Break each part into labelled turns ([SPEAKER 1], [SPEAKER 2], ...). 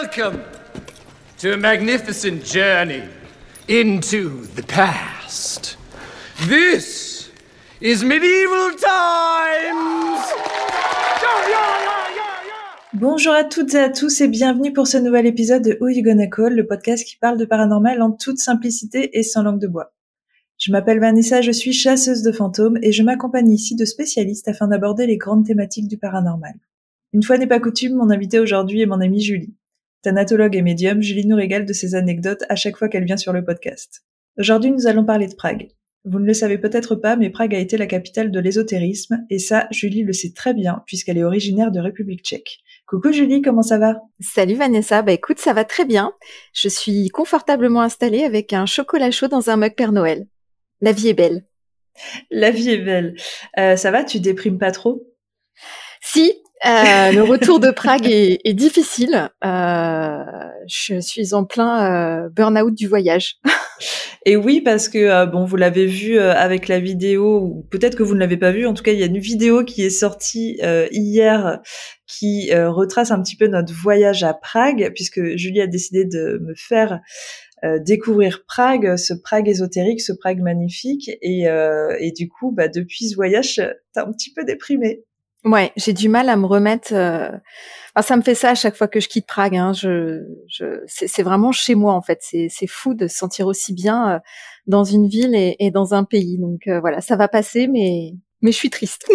[SPEAKER 1] Welcome to a magnificent journey into the past. This is medieval times!
[SPEAKER 2] Bonjour à toutes et à tous et bienvenue pour ce nouvel épisode de Who You Gonna Call, le podcast qui parle de paranormal en toute simplicité et sans langue de bois. Je m'appelle Vanessa, je suis chasseuse de fantômes et je m'accompagne ici de spécialistes afin d'aborder les grandes thématiques du paranormal. Une fois n'est pas coutume, mon invité aujourd'hui est mon amie Julie. Thanatologue et médium, Julie nous régale de ses anecdotes à chaque fois qu'elle vient sur le podcast. Aujourd'hui, nous allons parler de Prague. Vous ne le savez peut-être pas, mais Prague a été la capitale de l'ésotérisme, et ça, Julie le sait très bien, puisqu'elle est originaire de République tchèque. Coucou Julie, comment ça va?
[SPEAKER 3] Salut Vanessa, bah écoute, ça va très bien. Je suis confortablement installée avec un chocolat chaud dans un mug Père Noël. La vie est belle.
[SPEAKER 2] La vie est belle. Euh, ça va, tu déprimes pas trop?
[SPEAKER 3] Si, euh, le retour de Prague est, est difficile. Euh, je suis en plein euh, burn-out du voyage.
[SPEAKER 2] Et oui, parce que euh, bon, vous l'avez vu euh, avec la vidéo, ou peut-être que vous ne l'avez pas vu. En tout cas, il y a une vidéo qui est sortie euh, hier qui retrace un petit peu notre voyage à Prague, puisque Julie a décidé de me faire découvrir Prague, ce Prague ésotérique, ce Prague magnifique. Et, et du coup, bah, depuis ce voyage, t'es un petit peu déprimée.
[SPEAKER 3] Ouais, j'ai du mal à me remettre. Euh... Enfin, ça me fait ça à chaque fois que je quitte Prague. Hein. Je, je, c'est vraiment chez moi en fait. C'est fou de se sentir aussi bien euh, dans une ville et, et, dans un pays. Donc euh, voilà, ça va passer, mais mais je suis triste.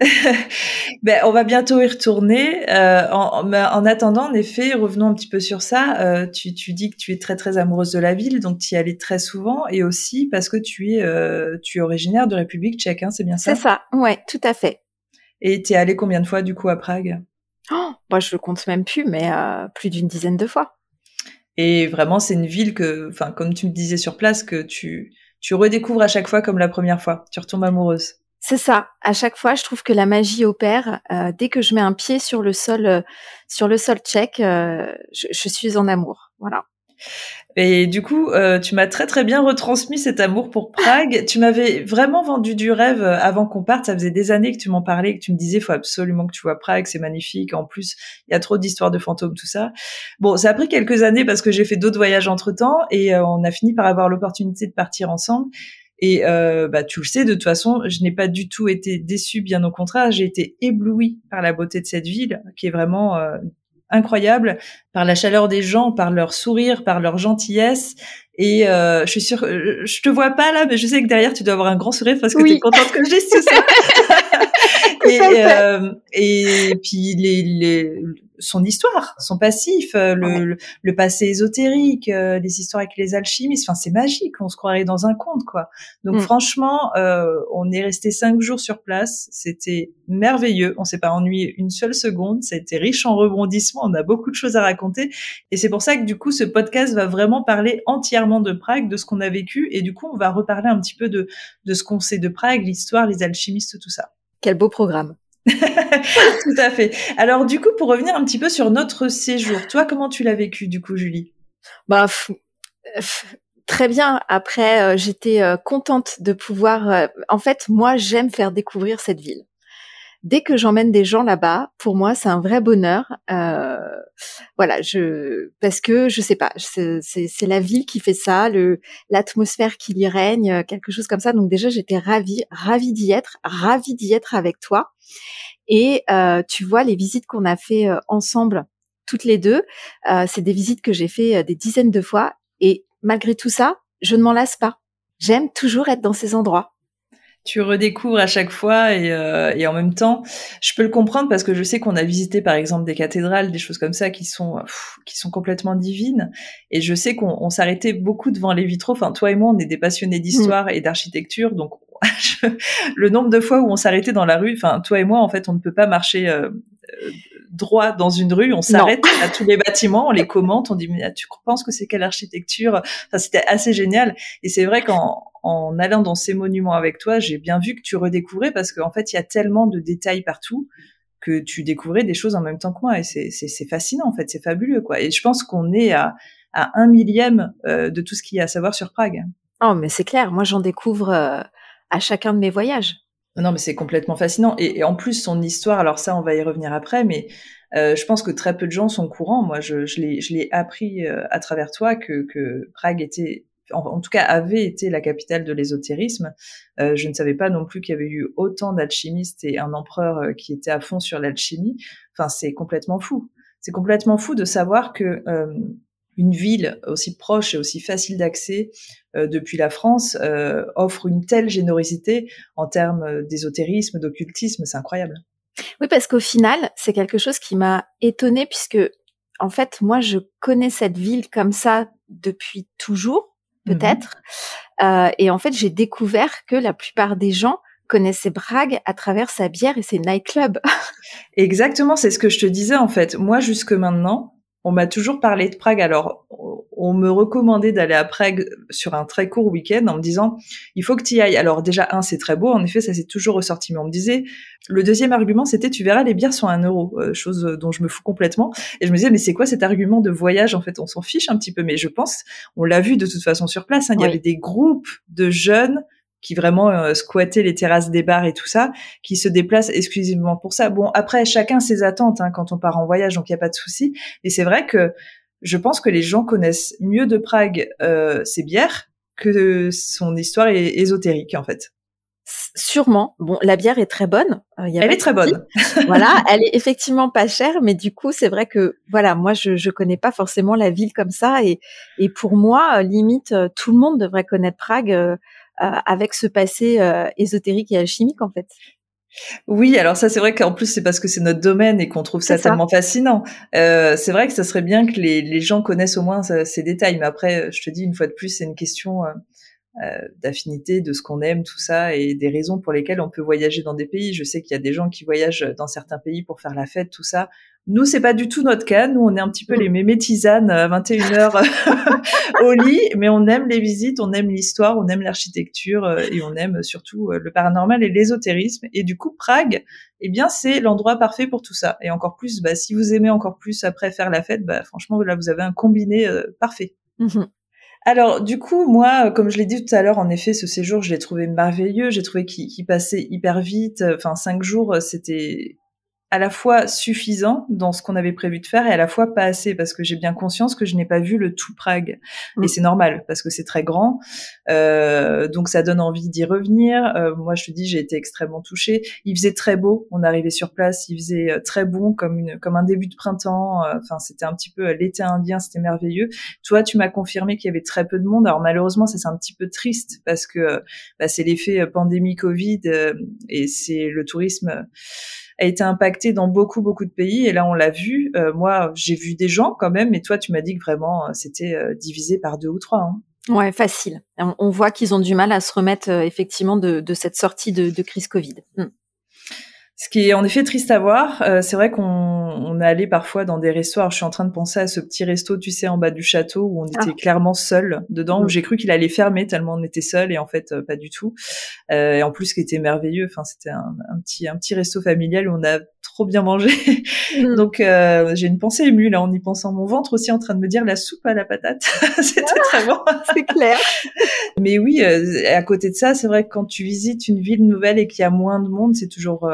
[SPEAKER 2] ben, on va bientôt y retourner. Euh, en, en, attendant, en effet, revenons un petit peu sur ça. Euh, tu, tu, dis que tu es très très amoureuse de la ville, donc tu y allais très souvent, et aussi parce que tu es euh, tu es originaire de République Tchèque, hein, c'est bien ça?
[SPEAKER 3] C'est ça, ouais, tout à fait.
[SPEAKER 2] Et t'es allé combien de fois du coup à Prague?
[SPEAKER 3] Oh, Moi, je le compte même plus, mais euh, plus d'une dizaine de fois.
[SPEAKER 2] Et vraiment, c'est une ville que, enfin, comme tu me disais sur place, que tu tu redécouvres à chaque fois comme la première fois. Tu retombes amoureuse.
[SPEAKER 3] C'est ça. À chaque fois, je trouve que la magie opère. Euh, dès que je mets un pied sur le sol, euh, sur le sol tchèque, je, je, suis en amour. Voilà.
[SPEAKER 2] Et du coup, euh, tu m'as très très bien retransmis cet amour pour Prague. tu m'avais vraiment vendu du rêve euh, avant qu'on parte. Ça faisait des années que tu m'en parlais, que tu me disais, faut absolument que tu vois Prague, c'est magnifique. En plus, il y a trop d'histoires de fantômes, tout ça. Bon, ça a pris quelques années parce que j'ai fait d'autres voyages entre temps et euh, on a fini par avoir l'opportunité de partir ensemble. Et euh, bah, tu le sais, de toute façon, je n'ai pas du tout été déçue, bien au contraire, j'ai été éblouie par la beauté de cette ville, qui est vraiment euh, incroyable par la chaleur des gens, par leur sourire, par leur gentillesse. Et euh, je suis sûre, je te vois pas là, mais je sais que derrière tu dois avoir un grand sourire parce que tu es contente que je dise tout ça. et, euh, et puis les, les, son histoire, son passif, euh, le, le, passé ésotérique, euh, les histoires avec les alchimistes. Enfin, c'est magique. On se croirait dans un conte, quoi. Donc, mm. franchement, euh, on est resté cinq jours sur place. C'était merveilleux. On s'est pas ennuyé une seule seconde. Ça a été riche en rebondissements. On a beaucoup de choses à raconter. Et c'est pour ça que du coup, ce podcast va vraiment parler entièrement de Prague, de ce qu'on a vécu. Et du coup, on va reparler un petit peu de, de ce qu'on sait de Prague, l'histoire, les alchimistes, tout ça.
[SPEAKER 3] Quel beau programme.
[SPEAKER 2] Tout à fait. Alors du coup, pour revenir un petit peu sur notre séjour, toi, comment tu l'as vécu du coup, Julie?
[SPEAKER 3] Bah très bien. Après, euh, j'étais euh, contente de pouvoir. Euh, en fait, moi, j'aime faire découvrir cette ville. Dès que j'emmène des gens là-bas, pour moi, c'est un vrai bonheur. voilà, je parce que je sais pas, c'est la ville qui fait ça, le l'atmosphère qui y règne, quelque chose comme ça. Donc déjà, j'étais ravie, ravie d'y être, ravie d'y être avec toi. Et euh, tu vois, les visites qu'on a fait euh, ensemble, toutes les deux, euh, c'est des visites que j'ai fait euh, des dizaines de fois. Et malgré tout ça, je ne m'en lasse pas. J'aime toujours être dans ces endroits
[SPEAKER 2] tu redécouvres à chaque fois et, euh, et, en même temps, je peux le comprendre parce que je sais qu'on a visité par exemple des cathédrales, des choses comme ça qui sont qui sont complètement divines et je sais qu'on s'arrêtait beaucoup devant les vitraux. Enfin, toi et moi, on est des passionnés d'histoire et d'architecture, donc le nombre de fois où on s'arrêtait dans la rue, enfin toi et moi en fait on ne peut pas marcher euh, euh, droit dans une rue, on s'arrête à tous les bâtiments, on les commente, on dit mais tu penses que c'est quelle architecture? Enfin c'était assez génial et c'est vrai qu'en en allant dans ces monuments avec toi, j'ai bien vu que tu redécouvrais parce qu'en fait il y a tellement de détails partout que tu découvrais des choses en même temps que moi et c'est fascinant en fait, c'est fabuleux quoi. Et je pense qu'on est à, à un millième euh, de tout ce qu'il y a à savoir sur Prague.
[SPEAKER 3] Oh mais c'est clair, moi j'en découvre à chacun de mes voyages.
[SPEAKER 2] Non, mais c'est complètement fascinant. Et, en plus, son histoire, alors ça, on va y revenir après, mais je pense que très peu de gens sont courants. Moi, je, je l'ai appris à travers toi que, que Prague était en, tout cas avait été la capitale de l'ésotérisme. Euh, je ne savais pas non plus qu'il y avait eu autant d'alchimistes et un empereur euh, qui était à fond sur l'alchimie. Enfin, c'est complètement fou. C'est complètement fou de savoir que euh, une ville aussi proche et aussi facile d'accès depuis la France offre une telle générosité en termes d'ésotérisme, d'occultisme. C'est incroyable.
[SPEAKER 3] Oui, parce qu'au final, c'est quelque chose qui m'a étonnée puisque, en fait, moi, je connais cette ville comme ça depuis toujours. Mmh peut-être. Euh, et en fait, j'ai découvert que la plupart des gens connaissaient Prague à travers sa bière et ses nightclubs.
[SPEAKER 2] Exactement, c'est ce que je te disais en fait. Moi, jusque maintenant, on m'a toujours parlé de Prague. Alors, on me recommandait d'aller à Prague sur un très court week-end en me disant, il faut que tu y ailles. Alors déjà, un, c'est très beau. En effet, ça s'est toujours ressorti. Mais on me disait, le deuxième argument, c'était, tu verras, les bières sont un euro. Euh, chose dont je me fous complètement. Et je me disais, mais c'est quoi cet argument de voyage? En fait, on s'en fiche un petit peu. Mais je pense, on l'a vu de toute façon sur place. Hein. il y avait des groupes de jeunes qui vraiment euh, squattaient les terrasses des bars et tout ça, qui se déplacent exclusivement pour ça. Bon, après, chacun ses attentes hein, quand on part en voyage, donc il n'y a pas de souci. Et c'est vrai que je pense que les gens connaissent mieux de Prague euh, ses bières que son histoire ésotérique, en fait.
[SPEAKER 3] Sûrement. Bon, la bière est très bonne.
[SPEAKER 2] Euh, elle est très bonne.
[SPEAKER 3] voilà, elle est effectivement pas chère, mais du coup, c'est vrai que voilà, moi, je je connais pas forcément la ville comme ça, et et pour moi, limite, tout le monde devrait connaître Prague euh, avec ce passé euh, ésotérique et alchimique en fait.
[SPEAKER 2] Oui, alors ça c'est vrai qu'en plus c'est parce que c'est notre domaine et qu'on trouve ça, tellement fascinant. Euh, c'est vrai que ça serait bien que les, les gens connaissent au moins ces détails, mais après je te dis une fois de plus c'est une question euh, euh, d'affinité, de ce qu'on aime, tout ça, et des raisons pour lesquelles on peut voyager dans des pays. Je sais qu'il y a des gens qui voyagent dans certains pays pour faire la fête, tout ça. Nous, c'est pas du tout notre cas. Nous, on est un petit peu mm. les mémés tisanes à 21h au lit, mais on aime les visites, on aime l'histoire, on aime l'architecture euh, et on aime surtout euh, le paranormal et l'ésotérisme. Et du coup, Prague, eh bien, c'est l'endroit parfait pour tout ça. Et encore plus, bah, si vous aimez encore plus après faire la fête, bah, franchement, là, vous avez un combiné euh, parfait. Mm-hmm. Alors, du coup, moi, comme je l'ai dit tout à l'heure, en effet, ce séjour, je l'ai trouvé merveilleux. J'ai trouvé qu'il passait hyper vite. Enfin, cinq jours, c'était à la fois suffisant dans ce qu'on avait prévu de faire et à la fois pas assez parce que j'ai bien conscience que je n'ai pas vu le tout Prague. Et mm. c'est normal parce que c'est très grand. Euh, donc ça donne envie d'y revenir. Euh, moi je te dis j'ai été extrêmement touchée. Il faisait très beau on arrivait sur place il faisait euh, très bon comme une comme un début de printemps. Euh, enfin c'était un petit peu l'été indien c'était merveilleux. Toi tu m'as confirmé qu'il y avait très peu de monde. Alors malheureusement ça c'est un petit peu triste parce que bah, c'est l'effet pandémie Covid et c'est le tourisme a été impacté dans beaucoup beaucoup de pays et là on l'a vu. Euh, moi j'ai vu des gens quand même, mais toi tu m'as dit que vraiment euh, c'était euh, divisé par deux ou trois. Hein.
[SPEAKER 3] Ouais, facile. On, voit qu'ils ont du mal à se remettre effectivement de, cette sortie de, de crise Covid. Hmm.
[SPEAKER 2] Ce qui est en effet triste à voir, euh, c'est vrai qu'on on est allé parfois dans des restos. Alors, je suis en train de penser à ce petit resto, tu sais, en bas du château où on ah. était clairement seul dedans, où mm. j'ai cru qu'il allait fermer tellement on était seul et en fait euh, pas du tout. Euh, et en plus, ce qui était merveilleux, enfin c'était un, petit un petit resto familial où on a trop bien mangé. Mm. Donc j'ai une pensée émue là en y pensant. Mon ventre aussi en train de me dire la soupe à la patate. c'était très bon.
[SPEAKER 3] c'est clair.
[SPEAKER 2] Mais oui, à côté de ça, c'est vrai que quand tu visites une ville nouvelle et qu'il y a moins de monde, c'est toujours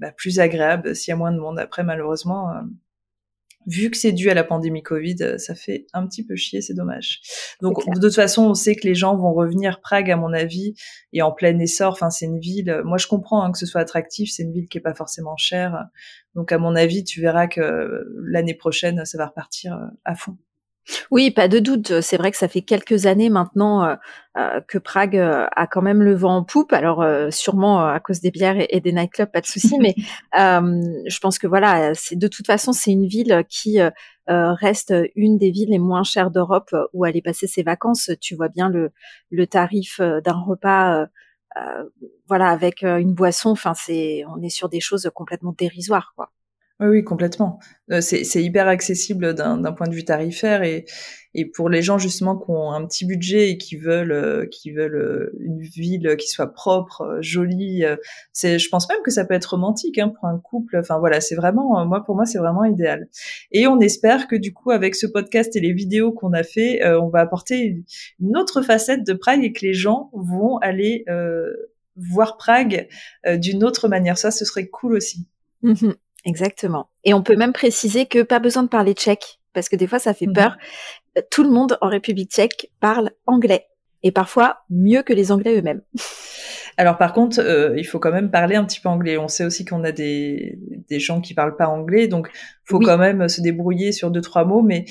[SPEAKER 2] bah, plus agréable s'il y a moins de monde. Après, malheureusement, euh, vu que c'est dû à la pandémie Covid, euh, ça fait un petit peu chier, c'est dommage. Donc de toute façon, on sait que les gens vont revenir. Prague, à mon avis, et en plein essor. Enfin, c'est une ville. Moi, je comprends hein, que ce soit attractif. C'est une ville qui est pas forcément chère. Donc, à mon avis, tu verras que l'année prochaine, ça va repartir euh, à fond.
[SPEAKER 3] Oui, pas de doute. C'est vrai que ça fait quelques années maintenant euh, euh, que Prague euh, a quand même le vent en poupe. Alors sûrement à cause des bières et, des nightclubs, pas de souci. mais je pense que voilà, c'est de toute façon c'est une ville qui reste une des villes les moins chères d'Europe où aller passer ses vacances. Tu vois bien le, le tarif d'un repas. voilà, avec une boisson, enfin c'est, on est sur des choses complètement dérisoires, quoi.
[SPEAKER 2] Oui, oui, complètement. Euh, c'est, hyper accessible d'un, point de vue tarifaire et, et pour les gens justement qui ont un petit budget et qui veulent euh, qui veulent euh, une ville qui soit propre, jolie. c'est, je pense même que ça peut être romantique hein, pour un couple. Enfin voilà, c'est vraiment moi pour moi c'est vraiment idéal. Et on espère que du coup avec ce podcast et les vidéos qu'on a fait, on va apporter une autre facette de Prague et que les gens vont aller voir Prague d'une autre manière. Ça, ce serait cool aussi.
[SPEAKER 3] Mmh Exactement. Et on peut même préciser que pas besoin de parler tchèque, parce que des fois ça fait
[SPEAKER 2] Mhm.
[SPEAKER 3] peur. Euh, Tout le monde en République tchèque parle anglais, et parfois mieux que les Anglais eux-mêmes.
[SPEAKER 2] Alors par contre, euh, il faut quand même parler un petit peu anglais. On sait aussi qu'on a des, des gens qui parlent pas anglais, donc faut
[SPEAKER 3] Oui.
[SPEAKER 2] quand même se débrouiller sur deux trois mots. Mais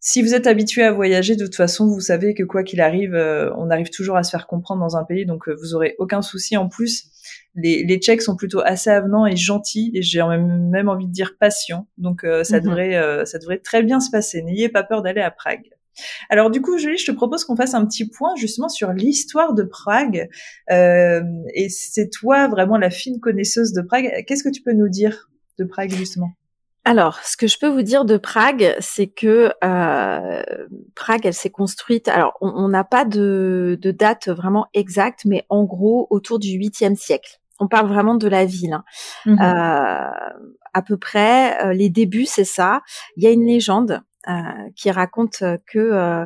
[SPEAKER 2] si vous êtes habitué à voyager, de toute façon, vous savez que quoi qu'il arrive, euh, on arrive toujours à se faire comprendre dans un pays, donc euh, vous aurez aucun souci. En plus, les, les Tchèques sont plutôt assez avenants et gentils, et j'ai même, même envie de dire patients. Donc euh, ça
[SPEAKER 3] Mhm.
[SPEAKER 2] devrait euh, ça devrait très bien se passer. N'ayez pas peur d'aller à Prague. Alors du coup, Julie, je te propose qu'on fasse un petit point justement sur l'histoire de Prague. Euh, et c'est toi vraiment la fine connaisseuse de Prague. Qu'est-ce que tu peux nous dire de Prague justement?
[SPEAKER 3] Alors, ce que je peux vous dire de Prague, c'est que euh, Prague, elle s'est construite. Alors, on on n'a pas de, de date vraiment exacte, mais en gros autour du 8e siècle. On parle vraiment de la ville. hein.
[SPEAKER 2] Mhm.
[SPEAKER 3] Euh, à peu près, euh, les débuts, c'est ça. Il y a une légende euh, qui raconte que euh,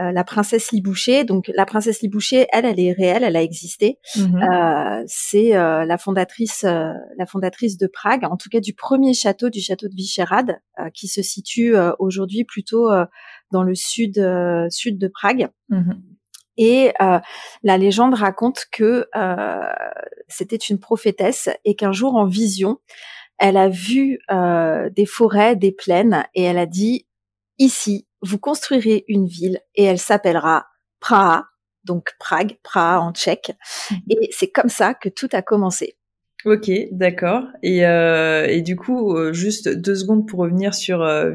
[SPEAKER 3] euh, la princesse Libouché, donc la princesse Libouché, elle, elle est réelle, elle a existé.
[SPEAKER 2] Mhm.
[SPEAKER 3] Euh, c'est euh, la fondatrice, euh, la fondatrice de Prague, en tout cas du premier château, du château de euh, qui se situe euh, aujourd'hui plutôt euh, dans le sud, euh, sud de Prague.
[SPEAKER 2] Mhm.
[SPEAKER 3] Et euh, la légende raconte que euh, c'était une prophétesse et qu'un jour en vision, elle a vu euh, des forêts, des plaines et elle a dit ici, vous construirez une ville et elle s'appellera Praha, donc Prague, Praha en tchèque.
[SPEAKER 2] Mhm.
[SPEAKER 3] Et c'est comme ça que tout a commencé.
[SPEAKER 2] Ok, d'accord. Et, euh, et du coup, euh, juste deux secondes pour revenir sur euh.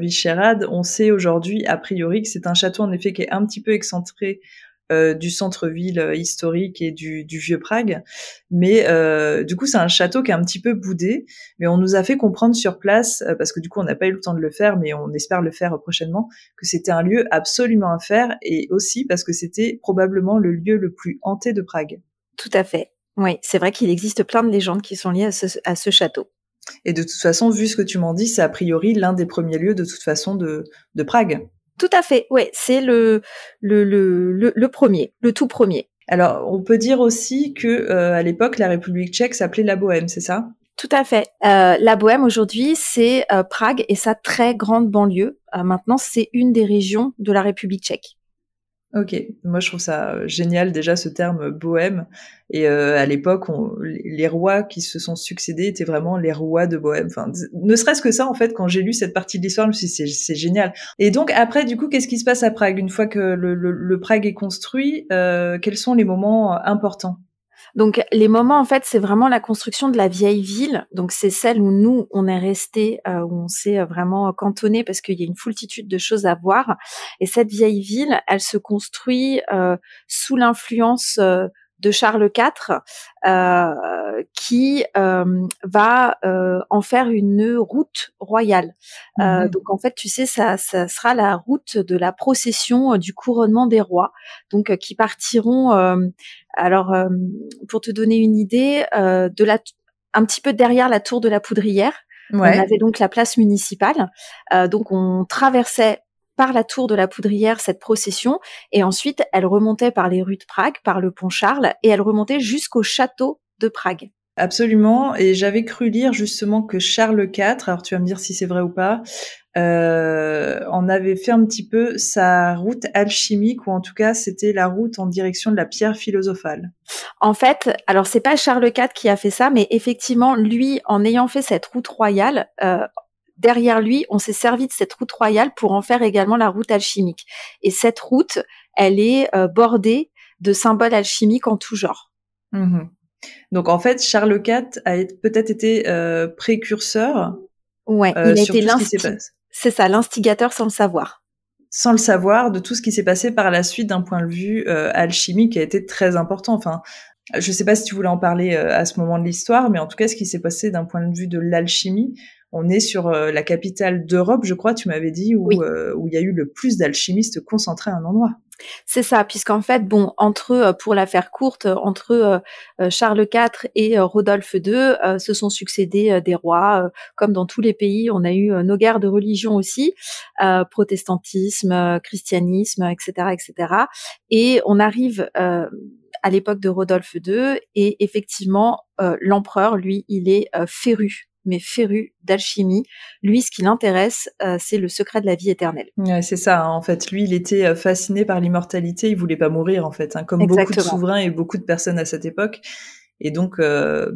[SPEAKER 2] On sait aujourd'hui, a priori, que c'est un château en effet qui est un petit peu excentré euh, du centre-ville euh, historique et du, du vieux Prague. Mais euh, du coup, c'est un château qui est un petit peu boudé. Mais on nous a fait comprendre sur place, euh, parce que du coup, on n'a pas eu le temps de le faire, mais on espère le faire prochainement, que c'était un lieu absolument à faire, et aussi parce que c'était probablement le lieu le plus hanté de Prague.
[SPEAKER 3] Tout à fait. Oui, c'est vrai qu'il existe plein de légendes qui sont liées à ce, à ce château.
[SPEAKER 2] Et de toute façon, vu ce que tu m'en dis, c'est a priori l'un des premiers lieux de toute façon de, de Prague.
[SPEAKER 3] Tout à fait. Oui, c'est le, le, le, le, le premier, le tout premier.
[SPEAKER 2] Alors, on peut dire aussi que euh, à l'époque, la République tchèque s'appelait la Bohème, c'est ça?
[SPEAKER 3] Tout à fait. Euh, la Bohème aujourd'hui, c'est euh, Prague et sa très grande banlieue. Euh, maintenant, c'est une des régions de la République tchèque.
[SPEAKER 2] Ok, moi je trouve ça euh, génial déjà ce terme bohème. Et euh, à l'époque, les rois qui se sont succédés étaient vraiment les rois de Bohème. Enfin, ne serait-ce que ça en fait, quand j'ai lu cette partie de l'histoire, je me suis dit c'est génial. Et donc après, du coup, qu'est-ce qui se passe à Prague? Une fois que le, Prague est construit euh, Quels sont les moments euh, importants?
[SPEAKER 3] Donc les moments en fait, c'est vraiment la construction de la vieille ville. Donc c'est celle où nous on est resté, euh, où on s'est euh, vraiment cantonné parce qu'il y a une foultitude de choses à voir. Et cette vieille ville, elle se construit euh, sous l'influence euh, de Charles IV, euh, qui euh, va euh, en faire une route royale. Euh,
[SPEAKER 2] Mhm.
[SPEAKER 3] donc en fait, tu sais, ça, ça sera la route de la procession du couronnement des rois, donc qui partiront. Alors, euh, pour te donner une idée, euh, de la, un petit peu derrière la tour de la Poudrière, on avait donc la place municipale. Euh, donc on traversait par la tour de la Poudrière cette procession et ensuite elle remontait par les rues de Prague, par le pont Charles et elle remontait jusqu'au château de Prague.
[SPEAKER 2] Absolument. Et j'avais cru lire justement que Charles IV, alors tu vas me dire si c'est vrai ou pas, euh, en avait fait un petit peu sa route alchimique, ou en tout cas c'était la route en direction de la pierre philosophale.
[SPEAKER 3] En fait, alors c'est pas Charles IV qui a fait ça, mais effectivement, lui, en ayant fait cette route royale, euh, derrière lui, on s'est servi de cette route royale pour en faire également la route alchimique. Et cette route, elle est euh, bordée de symboles alchimiques en tout genre.
[SPEAKER 2] Mhm. Donc en fait, Charles IV a peut-être été précurseur
[SPEAKER 3] Ouais, il a été
[SPEAKER 2] tout
[SPEAKER 3] C'est ça, l'instigateur sans le savoir.
[SPEAKER 2] sans le savoir, de tout ce qui s'est passé par la suite d'un point de vue euh, alchimique qui a été très important. Enfin, je sais pas si tu voulais en parler euh, à ce moment de l'histoire, mais en tout cas, ce qui s'est passé d'un point de vue de l'alchimie, on est sur euh, la capitale d'Europe, je crois, tu m'avais dit, où
[SPEAKER 3] Oui.
[SPEAKER 2] euh, où il y a eu le plus d'alchimistes concentrés à un endroit.
[SPEAKER 3] C'est ça, puisqu'en fait, bon, entre eux, pour la faire courte, euh, entre euh, euh, Charles IV et euh, Rodolphe II, euh, se sont succédés euh, des rois. euh, comme dans tous les pays, on a eu euh, nos guerres de religion aussi, euh, protestantisme, euh, christianisme, etc., etc. Et on arrive euh, à l'époque de Rodolphe II, et effectivement, euh, l'empereur, lui, il est euh, féru mais féru d'alchimie. Lui, ce qui l'intéresse, c'est le secret de la vie éternelle.
[SPEAKER 2] Ouais, c'est ça. Hein. En fait, lui, il était fasciné par l'immortalité. Il voulait pas mourir, en fait, hein, comme beaucoup de souverains et beaucoup de personnes à cette époque. Et donc, euh,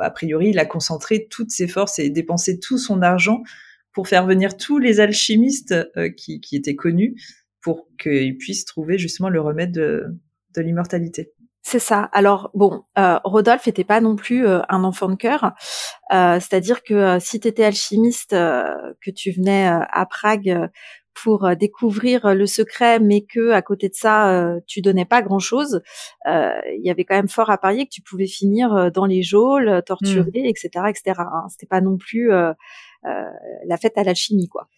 [SPEAKER 2] a priori, il a concentré toutes ses forces et dépensé tout son argent pour faire venir tous les alchimistes euh, qui, qui, étaient connus pour qu'ils puissent trouver justement le remède de, de l'immortalité.
[SPEAKER 3] C'est ça. Alors bon, euh, Rodolphe n'était pas non plus euh, un enfant de cœur, euh, c'est-à-dire que si tu étais alchimiste, que tu venais à Prague pour euh, découvrir le secret, mais que à côté de ça, euh, tu donnais pas grand-chose, euh, il y avait quand même fort à parier que tu pouvais finir dans les geôles, torturé, etc., etc. Hein. C'était pas non plus euh, la fête à l'alchimie, quoi.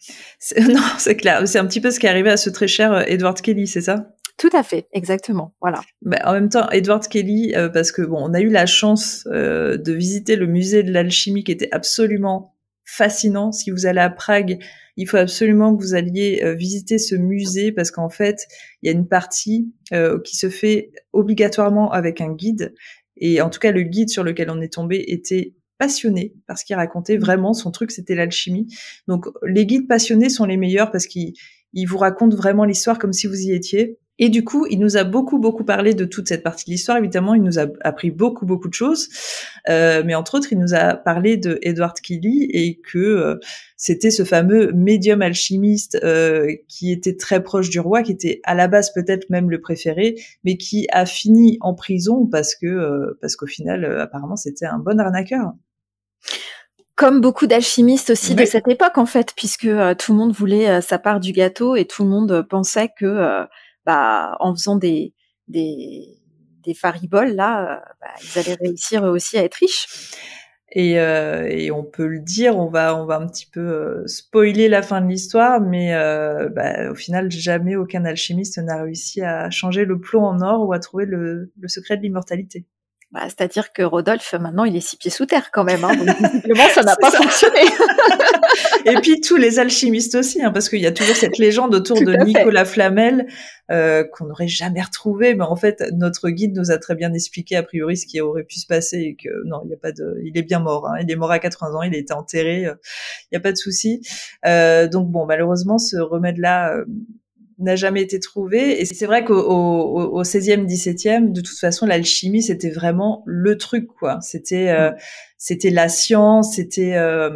[SPEAKER 2] Non, c'est clair. C'est un petit peu ce qui est arrivé à ce très cher Edward Kelly, c'est ça?
[SPEAKER 3] Tout à fait, exactement. Voilà.
[SPEAKER 2] Mais en même temps, Edward Kelly, parce que bon, on a eu la chance de visiter le musée de l'alchimie qui était absolument fascinant. Si vous allez à Prague, il faut absolument que vous alliez euh, visiter ce musée parce qu'en fait, il y a une partie euh, qui se fait obligatoirement avec un guide. Et en tout cas, le guide sur lequel on est tombé était passionné parce qu'il racontait mmh. vraiment son truc, c'était l'alchimie. Donc, les guides passionnés sont les meilleurs parce qu'ils vous racontent vraiment l'histoire comme si vous y étiez. Et du coup, il nous a beaucoup, beaucoup parlé de toute cette partie de l'histoire. Évidemment, il nous a appris beaucoup, beaucoup de choses. Euh, mais entre autres, il nous a parlé de Edward Kelly et que euh, c'était ce fameux médium alchimiste euh, qui était très proche du roi, qui était à la base peut-être même le préféré, mais qui a fini en prison parce que euh, parce qu'au final, euh, apparemment, c'était un bon arnaqueur
[SPEAKER 3] comme beaucoup d'alchimistes aussi de cette époque en fait, puisque tout le monde voulait sa part du gâteau et tout le monde pensait que bah, en faisant des, des, fariboles, là, euh, bah, ils allaient réussir aussi à être riches.
[SPEAKER 2] Et, euh, et, on peut le dire, on va, on va un petit peu euh, spoiler la fin de l'histoire, mais bah, au final, jamais aucun alchimiste n'a réussi à changer le plomb en or ou à trouver le secret de l'immortalité.
[SPEAKER 3] Bah, C'est-à-dire que Rodolphe, maintenant, il est six pieds sous terre quand même. Hein, donc visiblement, ça n'a pas fonctionné.
[SPEAKER 2] et puis tous les alchimistes aussi, hein, parce qu'il y a toujours cette légende autour de Nicolas Flamel euh, qu'on n'aurait jamais retrouvé, mais en fait notre guide nous a très bien expliqué a priori ce qui aurait pu se passer et que non, il y a pas de, il est bien mort, hein, il est mort à 80 ans, il a été enterré, euh, il n'y a pas de souci. Euh, donc bon, malheureusement ce remède-là n'a jamais été trouvé. Et c'est vrai qu'au au, au 16e, 17e, de toute façon, l'alchimie, c'était vraiment le truc, quoi. C'était, euh, c'était la science, c'était, euh,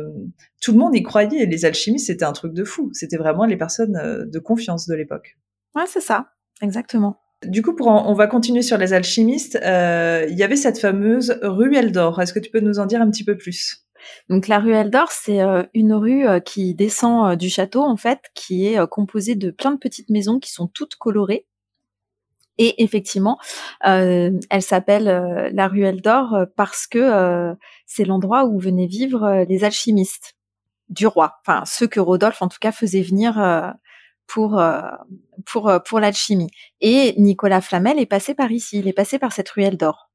[SPEAKER 2] tout le monde y croyait. Les alchimistes, c'était un truc de fou. C'était vraiment les personnes euh, de confiance de l'époque.
[SPEAKER 3] Ouais, c'est ça. Exactement.
[SPEAKER 2] Du coup, pour on va continuer sur les alchimistes. il y avait cette fameuse ruelle d'or. Est-ce que tu peux nous en dire un petit peu plus?
[SPEAKER 3] Donc la ruelle d'or, c'est euh, une rue euh, qui descend euh, du château en fait, qui est composée de plein de petites maisons qui sont toutes colorées. Et effectivement, elle s'appelle la ruelle d'or parce que c'est l'endroit où venaient vivre les alchimistes du roi, enfin ceux que Rodolphe en tout cas faisait venir pour pour pour l'alchimie. Et Nicolas Flamel est passé par ici, il est passé par cette ruelle d'or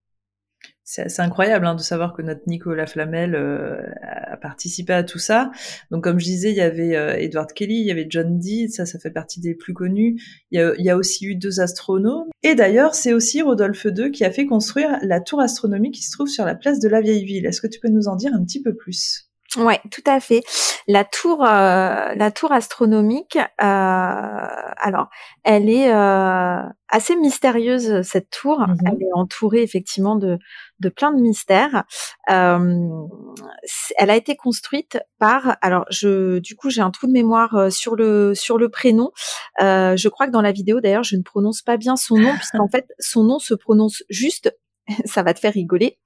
[SPEAKER 2] c'est incroyable hein, de savoir que notre Nicolas Flamel euh, a participé à tout ça. Donc comme je disais, il y avait euh, Edward Kelly, il y avait John Dee, ça ça fait partie des plus connus. Il y a, il y a aussi eu deux astronomes. Et d'ailleurs, c'est aussi Rodolphe II qui a fait construire la tour astronomique qui se trouve sur la place de la Vieille Ville. Est-ce que tu peux nous en dire un petit peu plus?
[SPEAKER 3] Ouais, tout à fait. La tour, euh, la tour astronomique, euh, alors, elle est euh, assez mystérieuse cette tour. Mmh elle est entourée effectivement de, de plein de mystères. elle a été construite par, alors, je, du coup, j'ai un trou de mémoire sur le sur le prénom. je crois que dans la vidéo, d'ailleurs, je ne prononce pas bien son nom puisqu'en fait, son nom se prononce juste. Ça va te faire rigoler.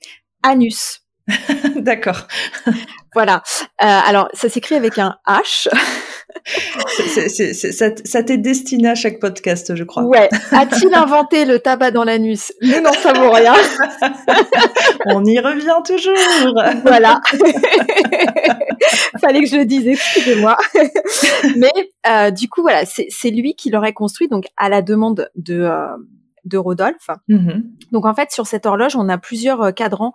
[SPEAKER 3] Anus.
[SPEAKER 2] D'accord.
[SPEAKER 3] voilà. Euh, alors, ça s'écrit avec un H.
[SPEAKER 2] ça t'est destiné à chaque podcast, je crois.
[SPEAKER 3] Ouais. A-t-il inventé le tabac dans l'anus? Non, ça vaut rien.
[SPEAKER 2] On y revient toujours.
[SPEAKER 3] voilà. Fallait que je le dise, excusez-moi. Mais euh, du coup, voilà, c'est lui qui l'aurait construit, donc à la demande de, euh, de Rodolphe. Mm-hmm. Donc en fait sur cette horloge on a plusieurs euh, cadrans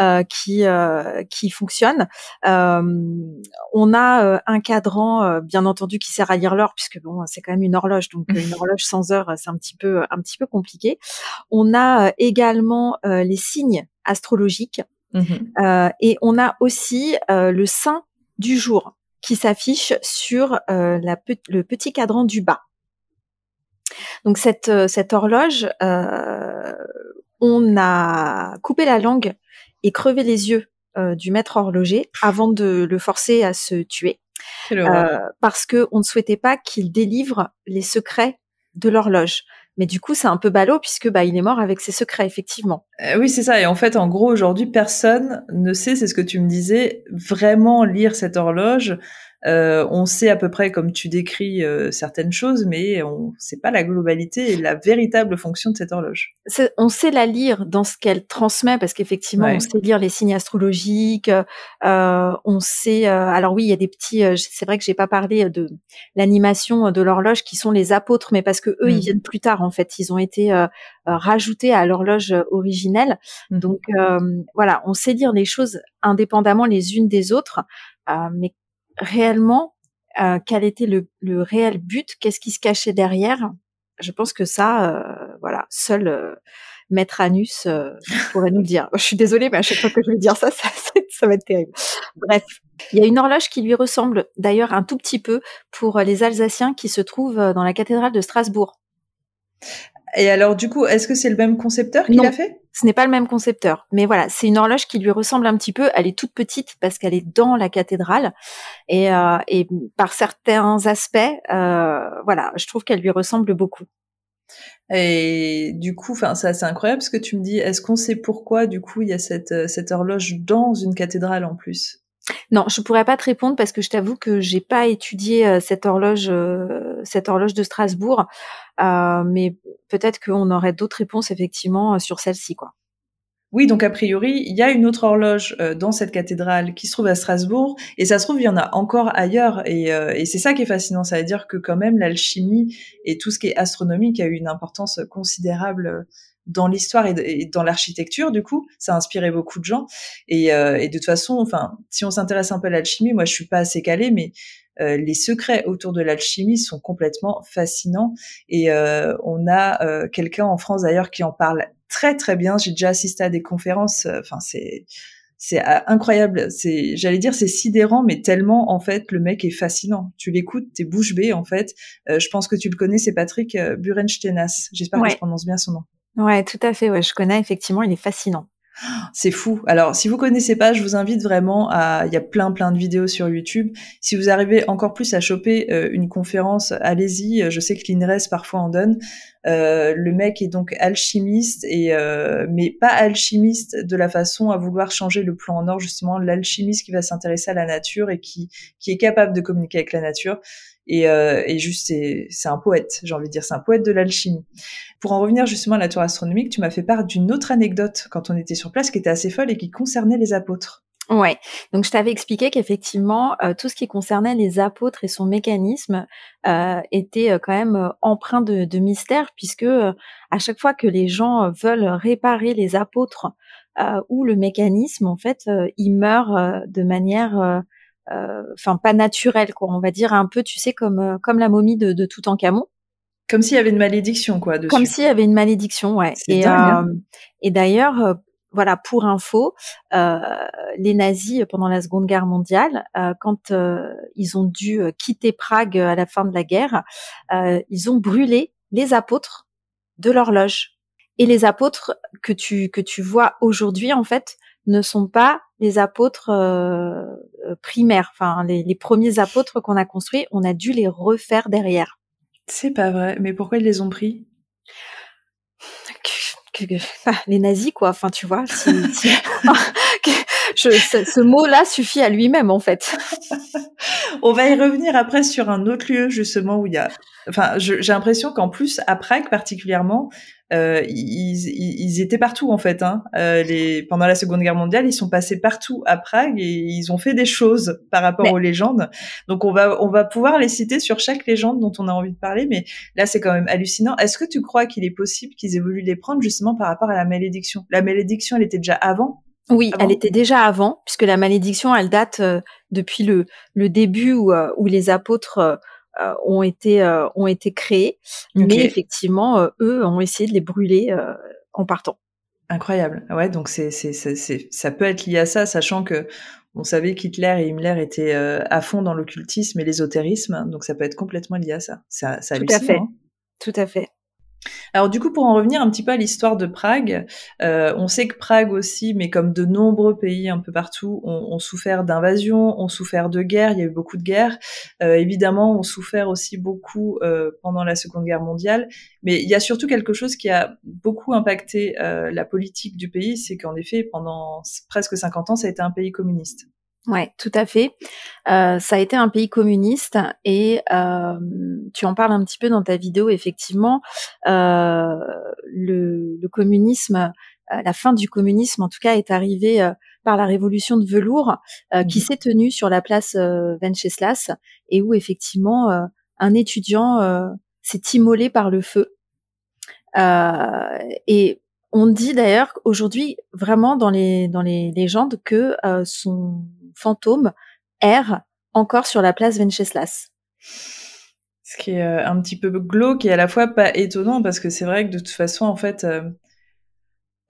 [SPEAKER 3] euh, qui euh, qui fonctionnent. on a un cadran bien entendu qui sert à lire l'heure puisque bon c'est quand même une horloge donc une horloge sans heure c'est un petit peu un petit peu compliqué. On a également les signes astrologiques Mhm. et on a aussi le sein du jour qui s'affiche sur la le petit cadran du bas. Donc cette, cette horloge, on a coupé la langue et crevé les yeux du maître horloger avant de le forcer à se tuer. Euh, parce que on ne souhaitait pas qu'il délivre les secrets de l'horloge. Mais du coup, c'est un peu ballot puisque bah il est mort avec ses secrets, effectivement.
[SPEAKER 2] Euh, oui, c'est ça. Et en fait, en gros, aujourd'hui, personne ne sait, c'est ce que tu me disais, vraiment lire cette horloge. Euh, on sait à peu près, comme tu décris, euh, certaines choses, mais on ne sait pas la globalité et la véritable fonction de cette horloge.
[SPEAKER 3] On sait la lire dans ce qu'elle transmet, parce qu'effectivement, on sait lire les signes astrologiques. Euh, on sait. alors oui, il y a des petits. c'est vrai que j'ai pas parlé de l'animation de l'horloge, qui sont les apôtres, mais parce que eux, ils mmh. viennent plus tard. En fait, ils ont été rajoutés à l'horloge originelle. Mmh. Donc voilà, on sait lire les choses indépendamment les unes des autres. mais réellement euh, quel était le, réel but, qu'est-ce qui se cachait derrière? Je pense que ça, euh, voilà, seul euh, Maître Anus pourrait nous le dire. Je suis désolée, mais à chaque fois que je vais dire ça, ça va être terrible. Bref, il y a une horloge qui lui ressemble d'ailleurs un tout petit peu pour les Alsaciens qui se trouvent dans la cathédrale de Strasbourg.
[SPEAKER 2] Et alors, du coup, est-ce que c'est le même concepteur qui l'a fait?
[SPEAKER 3] Ce n'est pas le même concepteur, mais voilà, c'est une horloge qui lui ressemble un petit peu. Elle est toute petite parce qu'elle est dans la cathédrale, et, euh, et par certains aspects, euh, voilà, je trouve qu'elle lui ressemble beaucoup.
[SPEAKER 2] Et du coup, enfin, ça c'est incroyable ce que tu me dis. Est-ce qu'on sait pourquoi, du coup, il y a cette, euh, cette horloge dans une cathédrale en plus?
[SPEAKER 3] Non, je pourrais pas te répondre parce que je t'avoue que j'ai pas étudié euh, cette horloge, euh, cette horloge de Strasbourg, euh, mais peut-être qu'on aurait d'autres réponses effectivement sur celle-ci, quoi.
[SPEAKER 2] Oui, donc a priori, il y a une autre horloge dans cette cathédrale qui se trouve à Strasbourg, et ça se trouve, il y en a encore ailleurs, et, et c'est ça qui est fascinant, ça veut dire que quand même l'alchimie et tout ce qui est astronomique a eu une importance considérable dans l'histoire et, dans l'architecture, du coup, ça a inspiré beaucoup de gens. Et, euh, et de toute façon, enfin, si on s'intéresse un peu à l'alchimie, moi, je suis pas assez calée, mais euh, les secrets autour de l'alchimie sont complètement fascinants. Et euh, on a euh, quelqu'un en France d'ailleurs qui en parle très très bien. J'ai déjà assisté à des conférences. Euh, enfin, c'est c'est incroyable. C'est, j'allais dire, c'est sidérant, mais tellement en fait, le mec est fascinant. Tu l'écoutes, t'es bouche bée en fait. je pense que tu le connais, c'est Patrick Burenstenas. J'espère que je prononce bien son nom.
[SPEAKER 3] Ouais, tout à fait. Ouais, je connais effectivement. Il est fascinant.
[SPEAKER 2] C'est fou. Alors, si vous connaissez pas, je vous invite vraiment à. Il y a plein, plein de vidéos sur YouTube. Si vous arrivez encore plus à choper euh, une conférence, allez-y. Je sais que l'INRES parfois en donne. Euh, le mec est donc alchimiste et euh, mais pas alchimiste de la façon à vouloir changer le plan en or justement l'alchimiste qui va s'intéresser à la nature et qui qui est capable de communiquer avec la nature et, euh, et juste c'est un poète, j'ai envie de dire, c'est un poète de l'alchimie. Pour en revenir justement à la tour astronomique, tu m'as fait part d'une autre anecdote quand on était sur place qui était assez folle et qui concernait les apôtres.
[SPEAKER 3] Ouais, donc je t'avais expliqué qu'effectivement euh, tout ce qui concernait les apôtres et son mécanisme euh, était euh, quand même euh, empreint de, de, mystère puisque à chaque fois que les gens veulent réparer les apôtres ou le mécanisme, en fait, ils meurent de manière enfin pas naturel quoi on va dire un peu tu sais comme euh, comme la momie de, de Toutankhamon
[SPEAKER 2] comme s'il y avait une malédiction quoi dessus.
[SPEAKER 3] comme s'il y avait une malédiction ouais et hein. euh, et d'ailleurs voilà pour info les nazis pendant la Seconde Guerre mondiale quand ils ont dû quitter Prague à la fin de la guerre ils ont brûlé les apôtres de l'horloge et les apôtres que tu que tu vois aujourd'hui en fait ne sont pas les apôtres euh, euh, primaires, enfin les, les premiers apôtres qu'on a construits, on a dû les refaire derrière.
[SPEAKER 2] C'est pas vrai, mais pourquoi ils les ont pris?
[SPEAKER 3] Les nazis quoi. Enfin tu vois si, je, ce, mot-là suffit à lui-même en fait
[SPEAKER 2] on va y revenir après sur un autre lieu justement où il y a enfin j'ai l'impression qu'en plus à Prague particulièrement euh, ils, ils, étaient partout en fait. Hein. Euh, les, pendant la Seconde Guerre mondiale, ils sont passés partout à Prague et ils ont fait des choses par rapport aux légendes. Donc on va on va pouvoir les citer sur chaque légende dont on a envie de parler, mais là c'est quand même hallucinant. Est-ce que tu crois qu'il est possible qu'ils aient voulu les prendre justement par rapport à la malédiction? La malédiction, elle était déjà avant?
[SPEAKER 3] Oui, elle était déjà avant, puisque la malédiction, elle date euh, depuis le, le début où, euh, où les apôtres euh, ont été euh, ont été créés, mais effectivement, euh, eux ont essayé de les brûler en partant.
[SPEAKER 2] Incroyable. Ouais, donc c'est, c'est, c'est, ça peut être lié à ça, sachant que on savait qu'Hitler et Himmler étaient euh, à fond dans l'occultisme et l'ésotérisme, donc ça peut être complètement lié à ça. Ça, ça
[SPEAKER 3] Tout à fait.
[SPEAKER 2] Hein.
[SPEAKER 3] Tout à fait.
[SPEAKER 2] Alors du coup, pour en revenir un petit peu à l'histoire de Prague, euh, on sait que Prague aussi, mais comme de nombreux pays un peu partout, ont, souffert d'invasions, ont souffert de guerres, il y a eu beaucoup de guerres. Euh, évidemment, ont souffert aussi beaucoup euh, pendant la Seconde Guerre mondiale. Mais il y a surtout quelque chose qui a beaucoup impacté euh, la politique du pays, c'est qu'en effet, pendant presque 50 ans, ça a été un pays communiste.
[SPEAKER 3] Ouais, tout à fait. Euh, ça a été un pays communiste et euh, tu en parles un petit peu dans ta vidéo. Effectivement, euh, le, le, communisme, euh, la fin du communisme, en tout cas, est arrivée euh, par la révolution de velours mmh. qui s'est tenue sur la place Venceslas et où effectivement un étudiant s'est immolé par le feu. et on dit d'ailleurs aujourd'hui vraiment dans les dans les légendes que son fantôme erre encore sur la place Venceslas.
[SPEAKER 2] Ce qui est euh, un petit peu glauque et à la fois pas étonnant parce que c'est vrai que de toute façon, en fait, euh,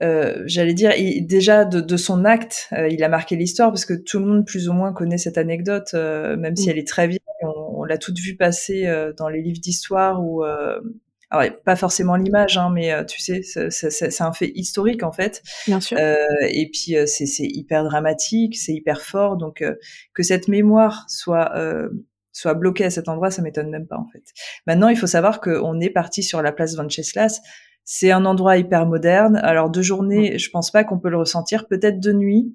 [SPEAKER 2] euh, j'allais dire, déjà de, son acte, il a marqué l'histoire parce que tout le monde plus ou moins connaît cette anecdote, même si elle est très vieille. On, on l'a toute vue passer dans les livres d'histoire ou alors, pas forcément l'image, hein, mais euh, tu sais, c'est un fait historique en fait.
[SPEAKER 3] Bien sûr.
[SPEAKER 2] Euh, et puis euh, c'est hyper dramatique, c'est hyper fort, donc euh, que cette mémoire soit soit bloquée à cet endroit, ça m'étonne même pas en fait. Maintenant, il faut savoir qu'on est parti sur la place Venceslas. C'est un endroit hyper moderne. Alors de journée, mmh. je pense pas qu'on peut le ressentir. Peut-être de nuit.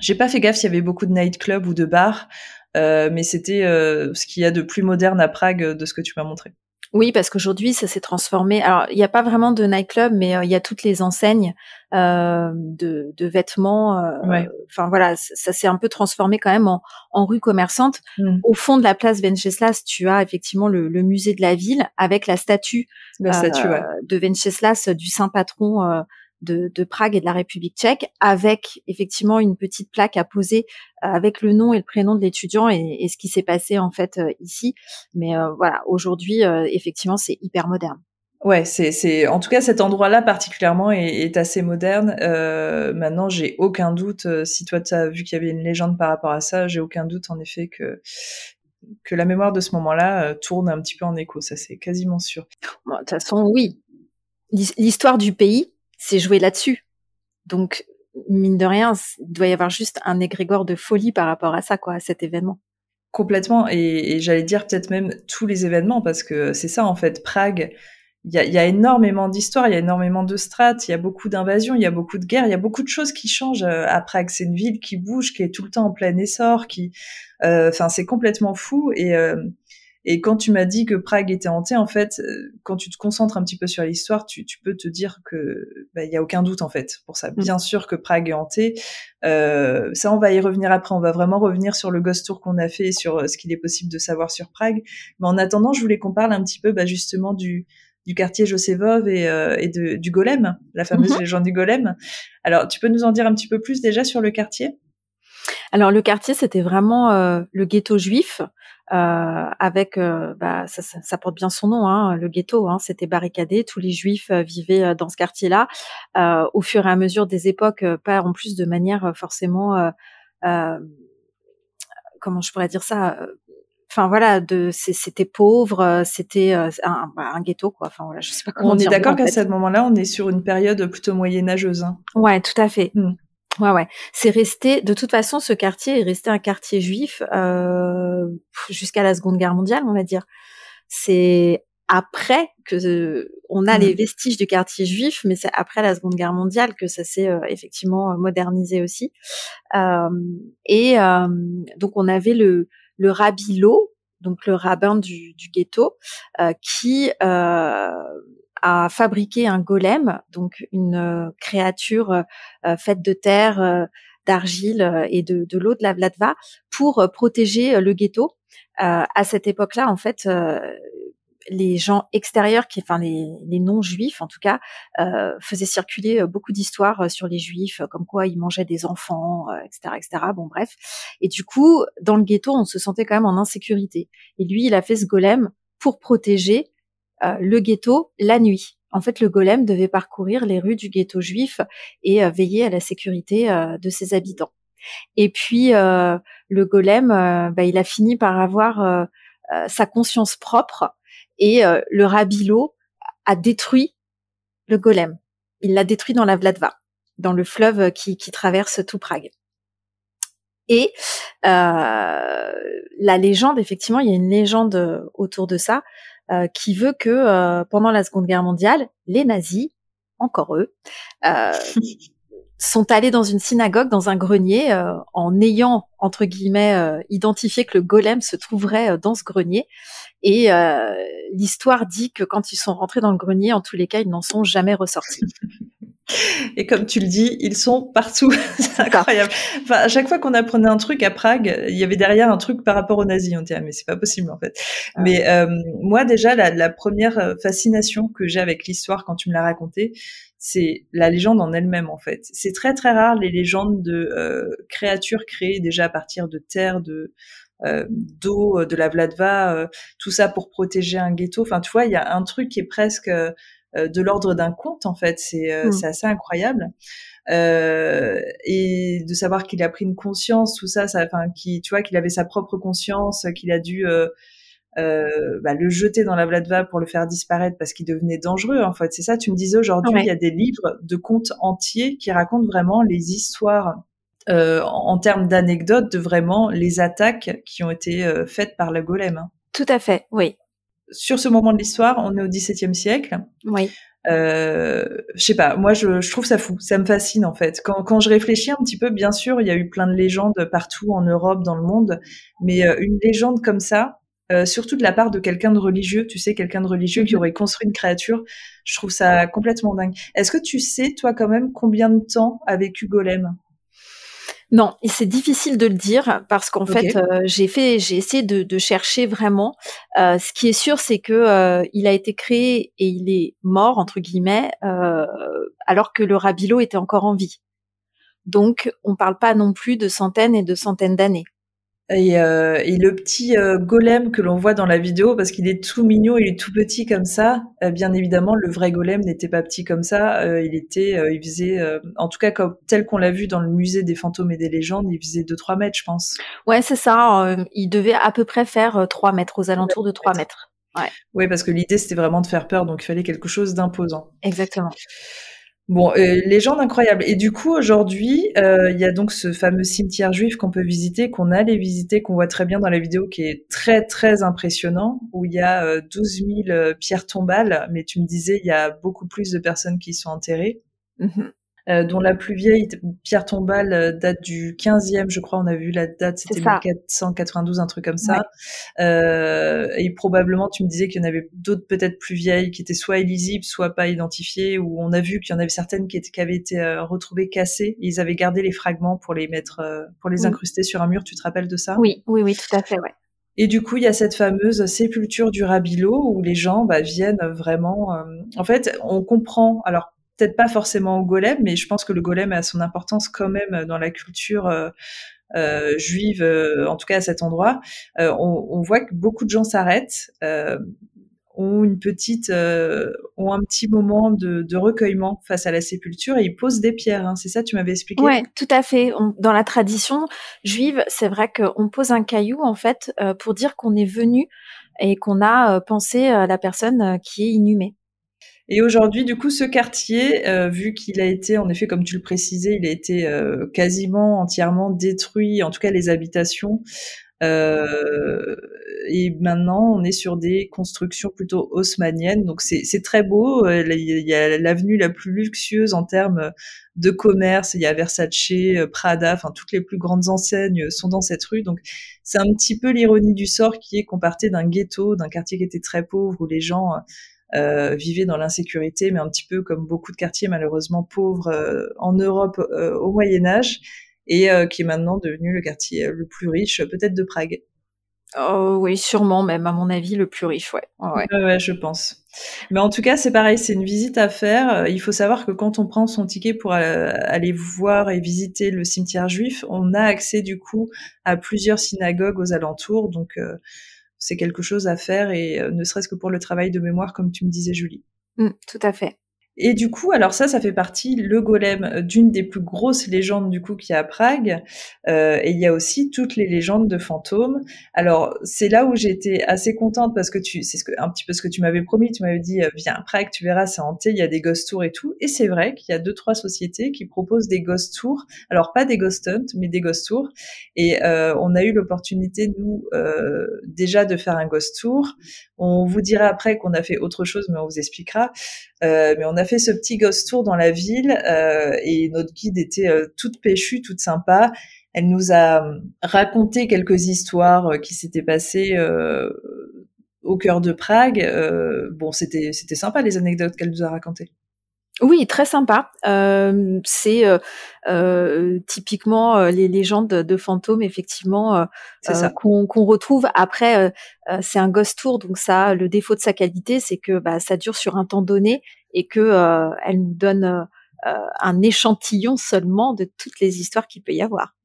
[SPEAKER 2] J'ai pas fait gaffe s'il y avait beaucoup de nightclubs ou de bars, mais c'était ce qu'il y a de plus moderne à Prague de ce que tu m'as montré.
[SPEAKER 3] Oui, parce qu'aujourd'hui, ça s'est transformé. Alors, il n'y a pas vraiment de nightclub, mais euh, il y a toutes les enseignes euh, de, de, vêtements. Euh, enfin voilà, ça s'est un peu transformé quand même en, en rue commerçante. Mmh. Au fond de la place Venceslas, tu as effectivement le, le musée de la ville avec la statue,
[SPEAKER 2] la statue ouais.
[SPEAKER 3] de Venceslas, du saint patron de, de, Prague et de la République tchèque, avec effectivement une petite plaque à poser euh, avec le nom et le prénom de l'étudiant et, et, ce qui s'est passé en fait euh, ici. Mais euh, voilà, aujourd'hui, effectivement, c'est hyper moderne.
[SPEAKER 2] Ouais, c'est, c'est, en tout cas, cet endroit-là particulièrement est, est assez moderne. Euh, maintenant, j'ai aucun doute. si toi, tu as vu qu'il y avait une légende par rapport à ça, j'ai aucun doute en effet que que la mémoire de ce moment-là tourne un petit peu en écho. Ça, c'est quasiment sûr.
[SPEAKER 3] De toute façon, oui. L'histoire du pays, c'est joué là-dessus. Donc, mine de rien, il doit y avoir juste un égrégore de folie par rapport à ça, quoi, à cet événement.
[SPEAKER 2] Complètement. Et, j'allais dire peut-être même tous les événements, parce que c'est ça, en fait, Prague. Il y a, y a, énormément d'histoires, il y a énormément de strates, il y a beaucoup d'invasions, il y a beaucoup de guerres, il y a beaucoup de choses qui changent euh, à Prague. C'est une ville qui bouge, qui est tout le temps en plein essor, qui, euh, enfin, c'est complètement fou. Et, euh, et quand tu m'as dit que Prague était hantée, en fait, euh, quand tu te concentres un petit peu sur l'histoire, tu, tu, peux te dire que bah, il y a aucun doute en fait pour ça. Mm. Bien sûr que Prague est hantée. Euh, ça, on va y revenir après. On va vraiment revenir sur le ghost tour qu'on a fait, sur euh, ce qu'il est possible de savoir sur Prague. Mais en attendant, je voulais qu'on parle un petit peu bah, justement du du quartier Josevov et, euh, et de, du golem, la fameuse mm-hmm. légende du golem. Alors, tu peux nous en dire un petit peu plus déjà sur le quartier?
[SPEAKER 3] Alors le quartier, c'était vraiment euh, le ghetto juif, avec, euh, bah, ça, ça, ça, porte bien son nom, hein, le ghetto. Hein, c'était barricadé, tous les juifs vivaient dans ce quartier-là. au fur et à mesure des époques, pas en plus de manière forcément, comment je pourrais dire ça enfin voilà de c'était pauvre c'était un, bah, un, ghetto quoi enfin voilà je sais pas comment
[SPEAKER 2] on est d'accord qu'à ce moment-là on est sur une période plutôt moyenâgeuse hein.
[SPEAKER 3] ouais tout à fait mmh. Ouais, ouais. C'est resté. De toute façon, ce quartier est resté un quartier juif euh, jusqu'à la Seconde Guerre mondiale, on va dire. C'est après que on a les mmh. vestiges du quartier juif, mais c'est après la Seconde Guerre mondiale que ça s'est euh, effectivement modernisé aussi. Euh, et donc on avait le le rabbi donc le rabbin du, du ghetto, qui a fabriqué un golem, donc une euh, créature euh, faite de terre, euh, d'argile et de, de l'eau de la Vladva pour protéger le ghetto. à cette époque-là, en fait, les gens extérieurs, qui, enfin les, les non-juifs en tout cas, euh, faisaient circuler beaucoup d'histoires sur les juifs, comme quoi ils mangeaient des enfants, etc., etc. Bon bref. Et du coup, dans le ghetto, on se sentait quand même en insécurité. Et lui, il a fait ce golem pour protéger euh, le ghetto la nuit. En fait, le golem devait parcourir les rues du ghetto juif et veiller à la sécurité de ses habitants. Et puis le golem, bah, il a fini par avoir sa conscience propre et le Rabilo a détruit le golem. Il l'a détruit dans la Vladva, dans le fleuve qui, qui traverse tout Prague. Et euh, la légende, effectivement, il y a une légende autour de ça euh, qui veut que euh, pendant la Seconde Guerre mondiale, les nazis, encore eux, euh, sont allés dans une synagogue, dans un grenier, euh, en ayant entre guillemets euh, identifié que le golem se trouverait euh, dans ce grenier. Et l'histoire dit que quand ils sont rentrés dans le grenier, en tous les cas, ils n'en sont jamais ressortis.
[SPEAKER 2] Et comme tu le dis, ils sont partout. c'est incroyable. Enfin, à chaque fois qu'on apprenait un truc à Prague, il y avait derrière un truc par rapport aux nazis. On disait, ah, mais c'est pas possible, en fait. Ah. Mais moi, déjà, la, la première fascination que j'ai avec l'histoire quand tu me l'as raconté, c'est la légende en elle-même en fait. C'est très très rare les légendes de euh, créatures créées déjà à partir de terre, de euh, d'eau, de la Vladva, euh, tout ça pour protéger un ghetto. Enfin, tu vois, il y a un truc qui est presque de l'ordre d'un conte en fait. C'est mmh. c'est assez incroyable. et de savoir qu'il a pris une conscience, tout ça, ça, enfin, qui, tu vois, qu'il avait sa propre conscience, qu'il a dû euh, bah, le jeter dans la Vladva pour le faire disparaître parce qu'il devenait dangereux. En fait, c'est ça. Tu me disais aujourd'hui, il y a des livres de contes entiers qui racontent vraiment les histoires euh, en termes d'anecdotes de vraiment les attaques qui ont été euh, faites par le golem. Hein.
[SPEAKER 3] Tout à fait, oui.
[SPEAKER 2] Sur ce moment de l'histoire, on est au XVIIe siècle.
[SPEAKER 3] Oui.
[SPEAKER 2] Euh, je sais pas, moi je, je, trouve ça fou, ça me fascine en fait. Quand, quand, je réfléchis un petit peu, bien sûr, il y a eu plein de légendes partout en Europe, dans le monde, mais une légende comme ça, euh, surtout de la part de quelqu'un de religieux, tu sais, quelqu'un de religieux qui mhm. aurait construit une créature. Je trouve ça complètement dingue. Est-ce que tu sais, toi, quand même, combien de temps a vécu Golem?
[SPEAKER 3] Non, c'est difficile de le dire parce qu'en fait, euh, j'ai fait, j'ai essayé de, de, chercher vraiment. Euh, ce qui est sûr, c'est que euh, il a été créé et il est mort entre guillemets alors que le Rabilo était encore en vie. Donc, on parle pas non plus de centaines et de centaines d'années.
[SPEAKER 2] Et, euh, et, le petit euh, golem que l'on voit dans la vidéo, parce qu'il est tout mignon, il est tout petit comme ça. Euh, bien évidemment, le vrai golem n'était pas petit comme ça. Il était, il faisait, en tout cas comme tel qu'on l'a vu dans le musée des fantômes et des légendes, il faisait 2-3 mètres, je pense.
[SPEAKER 3] Ouais, c'est ça. il devait à peu près faire 3 mètres, aux alentours de 3 mètres. Ouais.
[SPEAKER 2] Oui, parce que l'idée c'était vraiment de faire peur, donc il fallait quelque chose d'imposant.
[SPEAKER 3] Exactement.
[SPEAKER 2] Bon, euh, légende incroyable. Et du coup, aujourd'hui, euh, il y a donc ce fameux cimetière juif qu'on peut visiter, qu'on allait visiter, qu'on voit très bien dans la vidéo, qui est très très impressionnant, où il y a euh, 12 000 euh, pierres tombales, mais tu me disais, il y a beaucoup plus de personnes qui sont enterrées. Mm-hmm. Euh, dont la plus vieille pierre tombale euh, date du 15e, je crois, on a vu la date, c'était 1492, un truc comme ça. Euh, et probablement, tu me disais qu'il y en avait d'autres peut-être plus vieilles qui étaient soit illisibles, soit pas identifiées, ou on a vu qu'il y en avait certaines qui, étaient, qui avaient été retrouvées cassées. ils avaient gardé les fragments pour les mettre, pour les incruster sur un mur. Tu te rappelles de ça?
[SPEAKER 3] Oui, oui, oui, tout à fait, ouais.
[SPEAKER 2] Et du coup, il y a cette fameuse sépulture du Rabilo où les gens bah, viennent vraiment. en fait, on comprend. Alors peut-être pas forcément au golem, mais je pense que le golem a son importance quand même dans la culture euh, euh, juive, euh, en tout cas à cet endroit. On, voit que beaucoup de gens s'arrêtent, ont une petite, ont un petit moment de, recueillement face à la sépulture et ils posent des pierres. Hein. C'est ça, tu m'avais expliqué?
[SPEAKER 3] Ouais, tout à fait. dans la tradition juive, c'est vrai qu'on pose un caillou en fait pour dire qu'on est venu et qu'on a pensé à la personne qui est inhumée.
[SPEAKER 2] Et aujourd'hui, du coup, ce quartier, euh, vu qu'il a été, en effet, comme tu le précisais, il a été euh, quasiment entièrement détruit, en tout cas les habitations. Euh, et maintenant, on est sur des constructions plutôt haussmanniennes. Donc, c'est très beau. Il y a l'avenue la plus luxueuse en termes de commerce. Il y a Versace, Prada, enfin, toutes les plus grandes enseignes sont dans cette rue. Donc, c'est un petit peu l'ironie du sort qui est qu'on partait d'un ghetto, d'un quartier qui était très pauvre, où les gens euh, vivaient dans l'insécurité, mais un petit peu comme beaucoup de quartiers malheureusement pauvres euh, en Europe euh, au Moyen Âge, et euh, qui est maintenant devenu le quartier le plus riche, peut-être de Prague.
[SPEAKER 3] Oh oui, sûrement même à mon avis le plus riche, ouais.
[SPEAKER 2] Ouais, ouais je pense. Mais en tout cas, c'est pareil, c'est une visite à faire. Il faut savoir que quand on prend son ticket pour aller voir et visiter le cimetière juif, on a accès du coup à plusieurs synagogues aux alentours, donc c'est quelque chose à faire et euh, ne serait-ce que pour le travail de mémoire, comme tu me disais, Julie.
[SPEAKER 3] Mm, tout à fait.
[SPEAKER 2] Et du coup, alors ça, ça fait partie, le golem, d'une des plus grosses légendes du coup qu'il y a à Prague. Euh, et il y a aussi toutes les légendes de fantômes. Alors c'est là où j'étais assez contente parce que tu, c'est un petit peu ce que tu m'avais promis. Tu m'avais dit, euh, viens à Prague, tu verras, c'est hanté, il y a des ghost tours et tout. Et c'est vrai qu'il y a deux trois sociétés qui proposent des ghost tours. Alors pas des ghost hunt, mais des ghost tours. Et euh, on a eu l'opportunité nous déjà de faire un ghost tour. On vous dira après qu'on a fait autre chose, mais on vous expliquera. Mais on a fait ce petit ghost tour dans la ville euh, et notre guide était euh, toute péchue, toute sympa. Elle nous a euh, raconté quelques histoires qui s'étaient passées au cœur de Prague. bon, c'était c'était sympa les anecdotes qu'elle nous a racontées.
[SPEAKER 3] Oui, très sympa. Euh, c'est euh, typiquement les légendes de fantômes, effectivement, qu'on retrouve. Après, c'est un ghost tour, donc ça, le défaut de sa qualité, c'est que bah, ça dure sur un temps donné et que elle nous donne un échantillon seulement de toutes les histoires qu'il peut y avoir.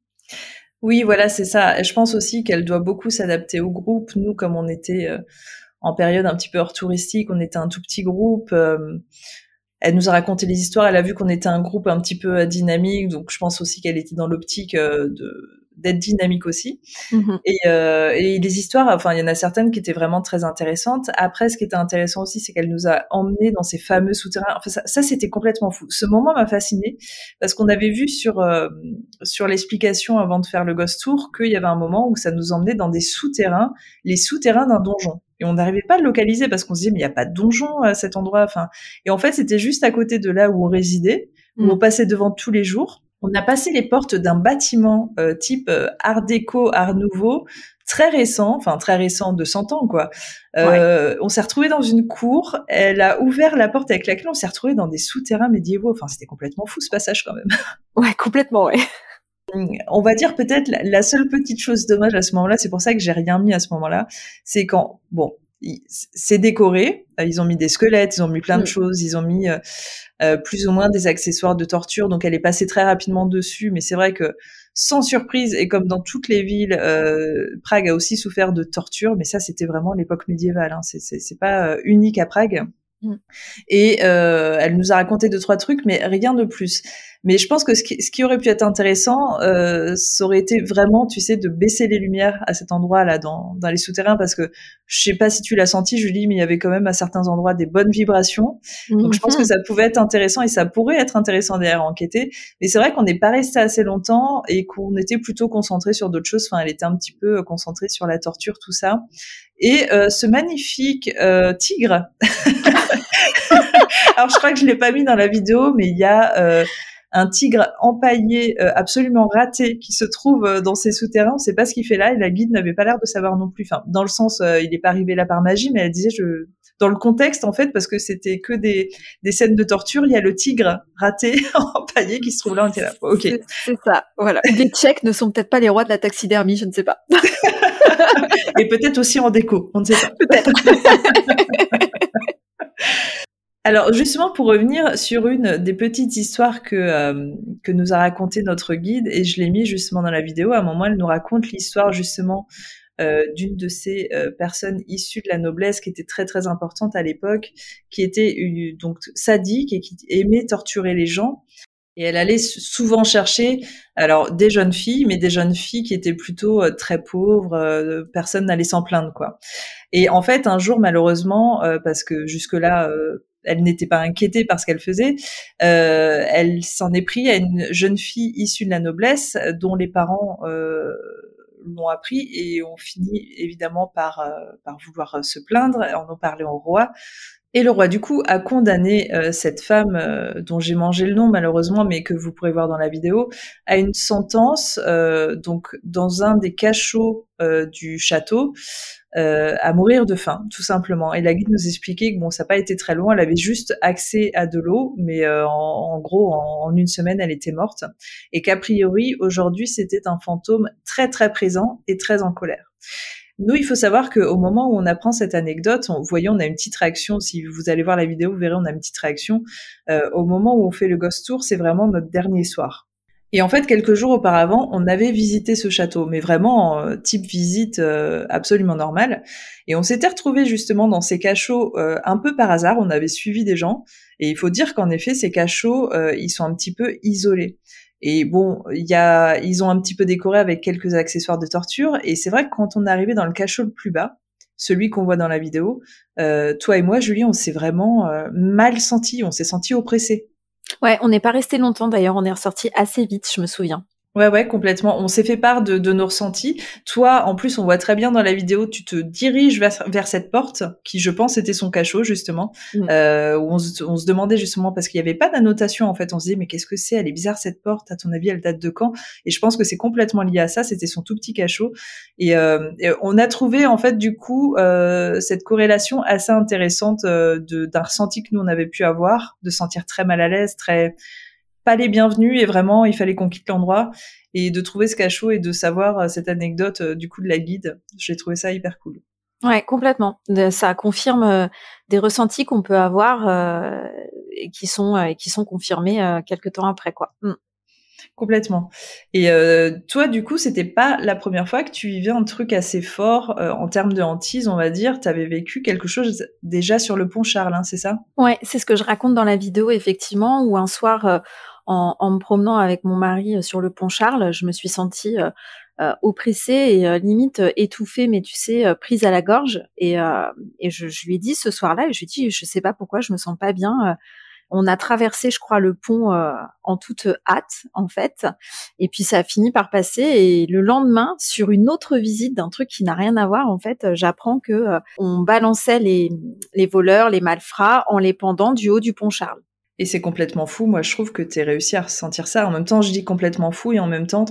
[SPEAKER 2] Oui, voilà, c'est ça. je pense aussi qu'elle doit beaucoup s'adapter au groupe. Nous, comme on était en période un petit peu hors touristique, on était un tout petit groupe elle nous a raconté les histoires. Elle a vu qu'on était un groupe un petit peu dynamique, donc je pense aussi qu'elle était dans l'optique euh, de d'être dynamique aussi. Et, euh, et, les histoires, enfin, il y en a certaines qui étaient vraiment très intéressantes. Après, ce qui était intéressant aussi, c'est qu'elle nous a emmenés dans ces fameux souterrains. Enfin, ça, ça c'était complètement fou. Ce moment m'a fasciné parce qu'on avait vu sur euh, sur l'explication avant de faire le Ghost Tour qu'il y avait un moment où ça nous emmenait dans des souterrains, les souterrains d'un donjon et on n'arrivait pas à le localiser parce qu'on se disait mais il n'y a pas de donjon à cet endroit. Enfin, et en fait c'était juste à côté de là où on résidait, où mm. on passait devant tous les jours. On a passé les portes d'un bâtiment euh, type euh, Art déco, Art nouveau, très récent, enfin très récent de 100 ans quoi. Euh, On s'est retrouvé dans une cour. Elle a ouvert la porte avec la clé. On s'est retrouvé dans des souterrains médiévaux. Enfin c'était complètement fou ce passage quand même.
[SPEAKER 3] Ouais, complètement ouais
[SPEAKER 2] on va dire peut-être la seule petite chose dommage à ce moment-là, c'est pour ça que j'ai rien mis à ce moment-là, c'est quand, bon, c'est décoré, euh, ils ont mis des squelettes, ils ont mis plein de mm. choses, ils ont mis euh, euh, plus ou moins des accessoires de torture, donc elle est passée très rapidement dessus, mais c'est vrai que sans surprise, et comme dans toutes les villes, Prague a aussi souffert de torture, mais ça c'était vraiment l'époque médiévale, hein. c'est pas unique à Prague. Mm. Et elle nous a raconté deux trois trucs, mais rien de plus. Mais je pense que ce qui, ce qui aurait pu être intéressant, euh, ça aurait été vraiment, tu sais, de baisser les lumières à cet endroit-là, dans, dans les souterrains, parce que je sais pas si tu l'as senti, Julie, mais il y avait quand même à certains endroits des bonnes vibrations. Donc je pense que mhm. ça pouvait être intéressant et ça pourrait être intéressant derrière enquêter. Mais c'est vrai qu'on n'est pas resté assez longtemps et qu'on était plutôt concentré sur d'autres choses. Enfin, elle était un petit peu concentrée sur la torture, tout ça. Et euh, ce magnifique euh, tigre. Alors je crois que je l'ai pas mis dans la vidéo, mais il y a euh, un tigre empaillé euh, absolument raté qui se trouve euh, dans ces souterrains. On ne sait pas ce qu'il fait là et la guide n'avait pas l'air de savoir non plus. Enfin, dans le sens, euh, il n'est pas arrivé là par magie, mais elle disait je dans le contexte en fait parce que c'était que des, des scènes de torture. Il y a le tigre raté empaillé qui se trouve là. On était là. Ok.
[SPEAKER 3] C'est ça. Voilà. Les Tchèques ne sont peut-être pas les rois de la taxidermie, je ne sais pas.
[SPEAKER 2] et peut-être aussi en déco. On ne sait pas.
[SPEAKER 3] Peut-être.
[SPEAKER 2] Alors justement pour revenir sur une des petites histoires que euh, que nous a raconté notre guide et je l'ai mis justement dans la vidéo. À un moment, elle nous raconte l'histoire justement euh, d'une de ces euh, personnes issues de la noblesse qui était très très importante à l'époque, qui était donc sadique et qui aimait torturer les gens. Et elle allait souvent chercher, alors des jeunes filles, mais des jeunes filles qui étaient plutôt très pauvres, personne n'allait s'en plaindre quoi. Et en fait, un jour malheureusement, parce que jusque là elle n'était pas inquiétée par ce qu'elle faisait. Euh, elle s'en est pris à une jeune fille issue de la noblesse dont les parents euh, l'ont appris et ont fini évidemment par, euh, par vouloir se plaindre, en ont parlé au roi. Et le roi, du coup, a condamné cette femme, dont j'ai mangé le nom malheureusement, mais que vous pourrez voir dans la vidéo, à une sentence, donc dans un des cachots du château, euh, à mourir de faim, tout simplement. Et la guide nous expliquait que bon, ça n'a pas été très loin, elle avait juste accès à de l'eau, mais euh, en, gros, en, une semaine, elle était morte. Et qu'a priori, aujourd'hui, c'était un fantôme très très présent et très en colère. Nous, il faut savoir qu'au moment où on apprend cette anecdote, vous voyez, on a une petite réaction. Si vous allez voir la vidéo, vous verrez, on a une petite réaction. Euh, au moment où on fait le ghost tour, c'est vraiment notre dernier soir. Et en fait, quelques jours auparavant, on avait visité ce château, mais vraiment euh, type visite euh, absolument normale. Et on s'était retrouvé justement dans ces cachots un peu par hasard. On avait suivi des gens, et il faut dire qu'en effet, ces cachots, ils sont un petit peu isolés. Et bon, y ils ont un petit peu décoré avec quelques accessoires de torture. Et c'est vrai que quand on est arrivé dans le cachot le plus bas, celui qu'on voit dans la vidéo, toi et moi, Julie, on s'est vraiment mal senti, on s'est senti oppressé.
[SPEAKER 3] Ouais, on n'est pas resté longtemps d'ailleurs, on est ressorti assez vite, je me souviens.
[SPEAKER 2] Ouais, ouais, complètement. On s'est fait part de, de, nos ressentis. Toi, en plus, on voit très bien dans la vidéo, tu te diriges vers, vers cette porte, qui, je pense, était son cachot, justement, mm. euh, où on se, on se, demandait justement, parce qu'il n'y avait pas d'annotation, en fait, on se disait, mais qu'est-ce que c'est? Elle est bizarre, cette porte, à ton avis, elle date de quand? Et je pense que c'est complètement lié à ça, c'était son tout petit cachot. Et, euh, on a trouvé, en fait, du coup, euh, cette corrélation assez intéressante euh, d'un ressenti que nous, on avait pu avoir, de sentir très mal à l'aise, très pas les bienvenus et vraiment il fallait qu'on quitte l'endroit et de trouver ce cachot et de savoir euh, cette anecdote euh, du coup de la guide. J'ai trouvé ça hyper cool.
[SPEAKER 3] Ouais, complètement. Ça confirme euh, des ressentis qu'on peut avoir et qui sont qui sont confirmés quelques temps après quoi. Mm.
[SPEAKER 2] Complètement. Et toi, du coup, c'était pas la première fois que tu vivais un truc assez fort en termes de hantise, on va dire. Tu avais vécu quelque chose déjà sur le pont Charles, hein, c'est ça?
[SPEAKER 3] Ouais, c'est ce que je raconte dans la vidéo, effectivement, où un soir, en, en, me promenant avec mon mari euh, sur le pont Charles, je me suis sentie euh, euh oppressée et euh, limite étouffée, mais tu sais, prise à la gorge. Et, et je, je, lui ai dit ce soir-là, je lui ai dit, je sais pas pourquoi, je me sens pas bien. on a traversé, je crois, le pont en toute hâte, en fait. Et puis ça a fini par passer. Et le lendemain, sur une autre visite d'un truc qui n'a rien à voir, en fait, j'apprends que on balançait les, les voleurs, les malfrats, en les pendant du haut du pont Charles.
[SPEAKER 2] Et c'est complètement fou. Moi, je trouve que tu réussi à ressentir ça. En même temps, je dis complètement fou et en même temps,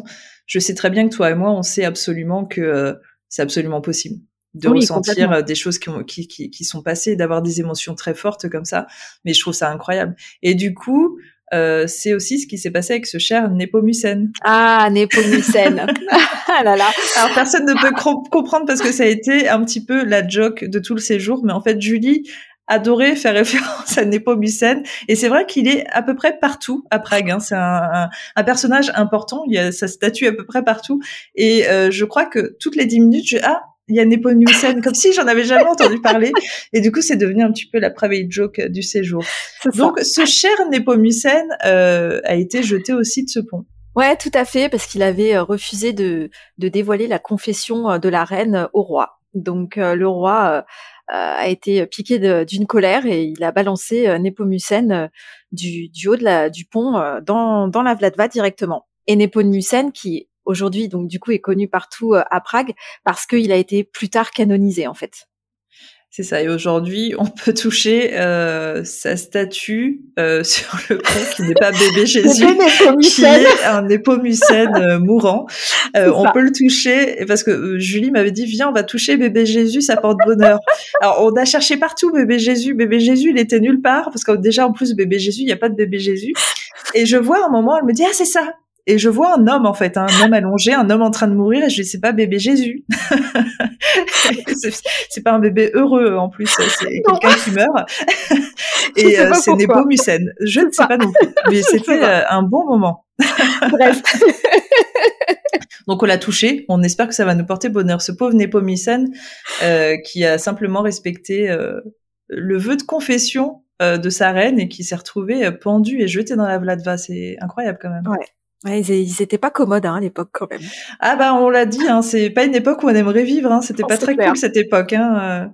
[SPEAKER 2] je sais très bien que toi et moi, on sait absolument que euh, c'est absolument possible de ressentir euh, des choses qui, ont, qui, qui, qui, sont passées, d'avoir des émotions très fortes comme ça. Mais je trouve ça incroyable. Et du coup, euh, c'est aussi ce qui s'est passé avec ce cher Nepomucène.
[SPEAKER 3] Ah, Nepomucène. ah là là.
[SPEAKER 2] Alors personne ne peut comprendre parce que ça a été un petit peu la joke de tout le séjour, mais en fait Julie adoré faire référence à Nepomucène et c'est vrai qu'il est à peu près partout à Prague. Hein. C'est un, un, personnage important. Il y a sa statue à peu près partout et euh, je crois que toutes les dix minutes, je ah il y a Nepomucène comme si j'en avais jamais entendu parler et du coup c'est devenu un petit peu la private joke du séjour. Donc ce cher Nepomucène euh, a été jeté aussi de ce pont.
[SPEAKER 3] Ouais, tout à fait, parce qu'il avait euh, refusé de, de dévoiler la confession euh, de la reine au roi. Donc le roi euh, a été piqué d'une colère et il a balancé euh, Nepomucène euh, du, du haut de la, du pont dans, dans la Vladva directement. Et Nepomucène, qui aujourd'hui donc du coup est connu partout à Prague parce qu'il a été plus tard canonisé en fait.
[SPEAKER 2] C'est ça. Et aujourd'hui, on peut toucher euh, sa statue euh, sur le pont qui n'est pas bébé Jésus, qui est un épomucène euh, mourant. Euh, on peut le toucher parce que euh, Julie m'avait dit viens, on va toucher bébé Jésus, ça porte bonheur. Alors on a cherché partout bébé Jésus. Bébé Jésus, il était nulle part parce que déjà en plus bébé Jésus, il n'y a pas de bébé Jésus. Et je vois un moment, elle me dit ah c'est ça, et je vois un homme en fait, un homme allongé, un homme en train de mourir, et je dis c'est pas bébé Jésus, c'est pas un bébé heureux en plus, c'est quelqu'un qui meurt, et euh, c'est Nepomucène. Je ne sais pas non plus, mais c'était euh, un bon moment. Bref. Donc on l'a touché, on espère que ça va nous porter bonheur. Ce pauvre Nepomucène euh, qui a simplement respecté euh, le vœu de confession de sa reine et qui s'est retrouvé pendu et jeté dans la Vladva. C'est incroyable quand même.
[SPEAKER 3] Ouais. Ouais, ils, étaient pas commodes hein, à l'époque quand même.
[SPEAKER 2] Ah bah on l'a dit, hein, c'est pas une époque où on aimerait vivre. Hein, C'était pas très cool cette époque. Hein, euh.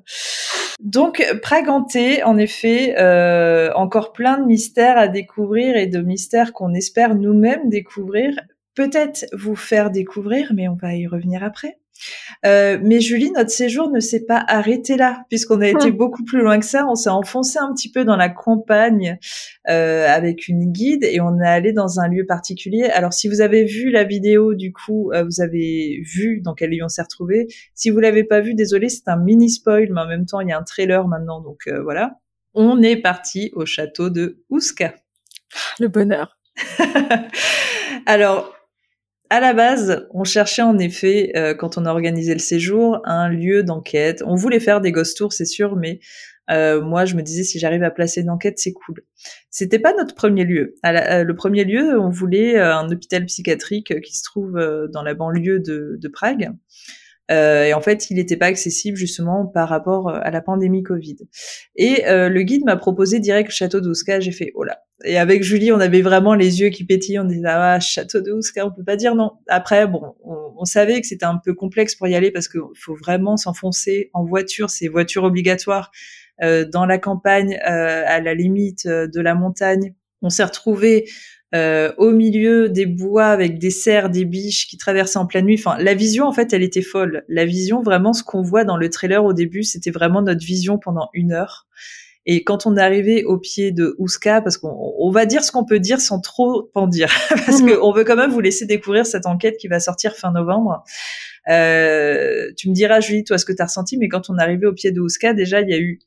[SPEAKER 2] Donc Praganté, en effet, euh, encore plein de mystères à découvrir et de mystères qu'on espère nous-mêmes découvrir. Peut-être vous faire découvrir, mais on va y revenir après. Euh, mais Julie, notre séjour ne s'est pas arrêté là, puisqu'on a été hum. beaucoup plus loin que ça. On s'est enfoncé un petit peu dans la campagne euh, avec une guide et on est allé dans un lieu particulier. Alors, si vous avez vu la vidéo, du coup, euh, vous avez vu dans quel lieu on s'est retrouvé. Si vous l'avez pas vu, désolé, c'est un mini spoil, mais en même temps, il y a un trailer maintenant, donc voilà. On est parti au château de Ouska.
[SPEAKER 3] Le bonheur.
[SPEAKER 2] Alors, à la base, on cherchait en effet, euh, quand on a organisé le séjour, un lieu d'enquête. On voulait faire des ghost tours, c'est sûr, mais Euh, moi, je me disais si j'arrive à placer une enquête, c'est cool. C'était pas notre premier lieu. À le premier lieu, on voulait un hôpital psychiatrique qui se trouve dans la banlieue de Prague. Euh, et en fait, il n'était pas accessible justement par rapport à la pandémie Covid. Et euh, le guide m'a proposé direct château de J'ai fait oh là. Et avec Julie, on avait vraiment les yeux qui pétillent. On disait ah château de Ouska, on peut pas dire non. Après, bon, on, on savait que c'était un peu complexe pour y aller parce qu'il faut vraiment s'enfoncer en voiture. C'est voiture obligatoire euh, dans la campagne, euh, à la limite euh, de la montagne. On s'est retrouvé euh, au milieu des bois avec des cerfs, des biches qui traversaient en pleine nuit. Enfin, la vision, en fait, elle était folle. La vision, vraiment, ce qu'on voit dans le trailer au début, c'était vraiment notre vision pendant une heure. Et quand on est arrivé au pied de Ouska, parce qu'on va dire ce qu'on peut dire sans trop en dire, parce mhm. qu'on veut quand même vous laisser découvrir cette enquête qui va sortir fin novembre. Euh, tu me diras, Julie, toi, ce que tu as ressenti, mais quand on est arrivé au pied de Ouska, déjà, il y a eu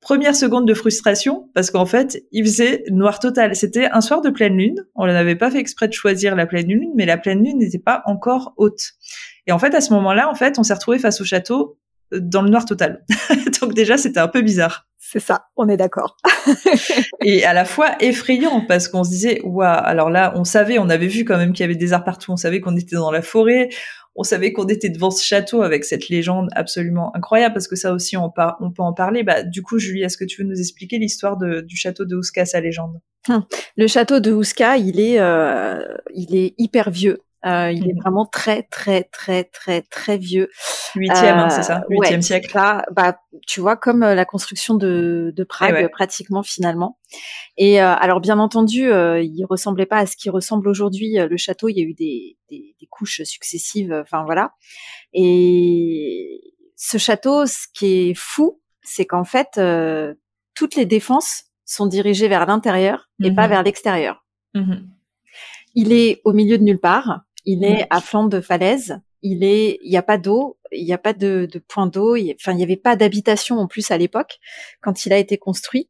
[SPEAKER 2] Première seconde de frustration parce qu'en fait, il faisait noir total. C'était un soir de pleine lune. On n'avait pas fait exprès de choisir la pleine lune, mais la pleine lune n'était pas encore haute. Et en fait, à ce moment-là, en fait, on s'est retrouvé face au château euh, dans le noir total. Donc déjà, c'était un peu bizarre.
[SPEAKER 3] C'est ça, on est d'accord.
[SPEAKER 2] et à la fois effrayant parce qu'on se disait, waouh, alors là, on savait, on avait vu quand même qu'il y avait des arbres partout, on savait qu'on était dans la forêt, on savait qu'on était devant ce château avec cette légende absolument incroyable parce que ça aussi on, peut en parler. Bah, du coup, Julie, est-ce que tu veux nous expliquer l'histoire du château de Ouska, sa légende?
[SPEAKER 3] Hum. Le château de Ouska, il est, euh, il est hyper vieux. Euh, il est mmh. vraiment très très très très très vieux.
[SPEAKER 2] Huitième, hein, c'est ça, euh, huitième siècle.
[SPEAKER 3] bah, tu vois, comme euh, la construction de, de Prague, pratiquement finalement. Et alors, bien entendu, il ressemblait pas à ce qui ressemble aujourd'hui. Le château, il y a eu des, des, des couches successives. Enfin voilà. Et ce château, ce qui est fou, c'est qu'en fait, toutes les défenses sont dirigées vers l'intérieur et pas mmh vers l'extérieur. Mmh il est au milieu de nulle part il est à flanc de falaise. Il est, il n'y a pas d'eau, il n'y a pas de, point d'eau. Enfin, il n'y avait pas d'habitation en plus à l'époque quand il a été construit.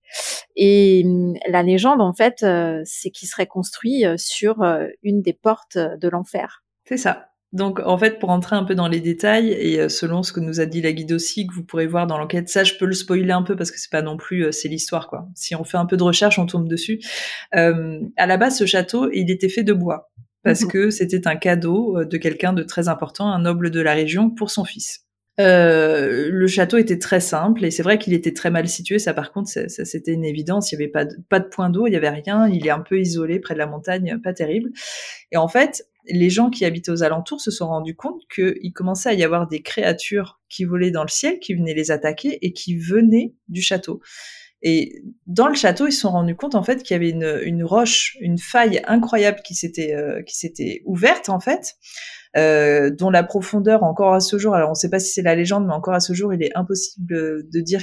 [SPEAKER 3] Et hum, la légende, en fait, euh, c'est qu'il serait construit euh, sur euh, une des portes de l'enfer.
[SPEAKER 2] C'est ça. Donc, en fait, pour entrer un peu dans les détails, et selon ce que nous a dit la guide aussi, que vous pourrez voir dans l'enquête, ça, je peux le spoiler un peu parce que c'est pas non plus, c'est l'histoire, quoi. Si on fait un peu de recherche, on tombe dessus. À la base, ce château, il était fait de bois parce mhm. que c'était un cadeau euh, de quelqu'un de très important, un noble de la région, pour son fils. Euh, le château était très simple et c'est vrai qu'il était très mal situé. Ça, par contre, ça, c'était une évidence. Il n'y avait pas de, pas de point d'eau, il n'y avait rien. Il est un peu isolé près de la montagne, pas terrible. Et en fait, les gens qui habitaient aux alentours se sont rendus compte qu'il commençait à y avoir des créatures qui volaient dans le ciel, qui venaient les attaquer et qui venaient du château. Et dans le château, ils se sont rendus compte en fait qu'il y avait une, une, roche, une faille incroyable qui s'était euh, qui s'était ouverte en fait, euh, dont la profondeur encore à ce jour, alors on ne sait pas si c'est la légende, mais encore à ce jour, il est impossible de dire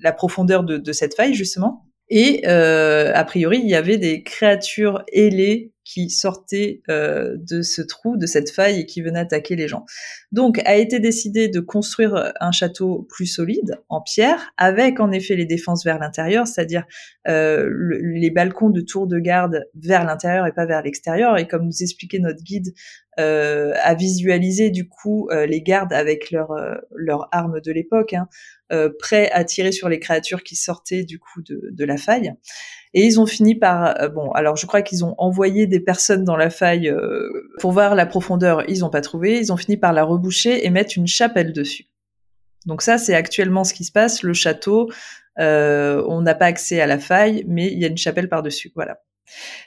[SPEAKER 2] la profondeur de, de cette faille justement. Et euh, a priori, il y avait des créatures ailées qui sortaient euh, de ce trou, de cette faille et qui venaient attaquer les gens. Donc a été décidé de construire un château plus solide en pierre, avec en effet les défenses vers l'intérieur, c'est-à-dire euh, les balcons de tour de garde vers l'intérieur et pas vers l'extérieur. Et comme nous expliquait notre guide, à visualiser du coup les gardes avec leurs leur armes de l'époque, hein, prêts à tirer sur les créatures qui sortaient du coup de, de la faille. Et ils ont fini par, euh, bon, alors je crois qu'ils ont envoyé des personnes dans la faille euh, pour voir la profondeur. Ils n'ont pas trouvé. Ils ont fini par la reboucher et mettre une chapelle dessus. Donc ça, c'est actuellement ce qui se passe. Le château, euh, on n'a pas accès à la faille, mais il y a une chapelle par-dessus. Voilà.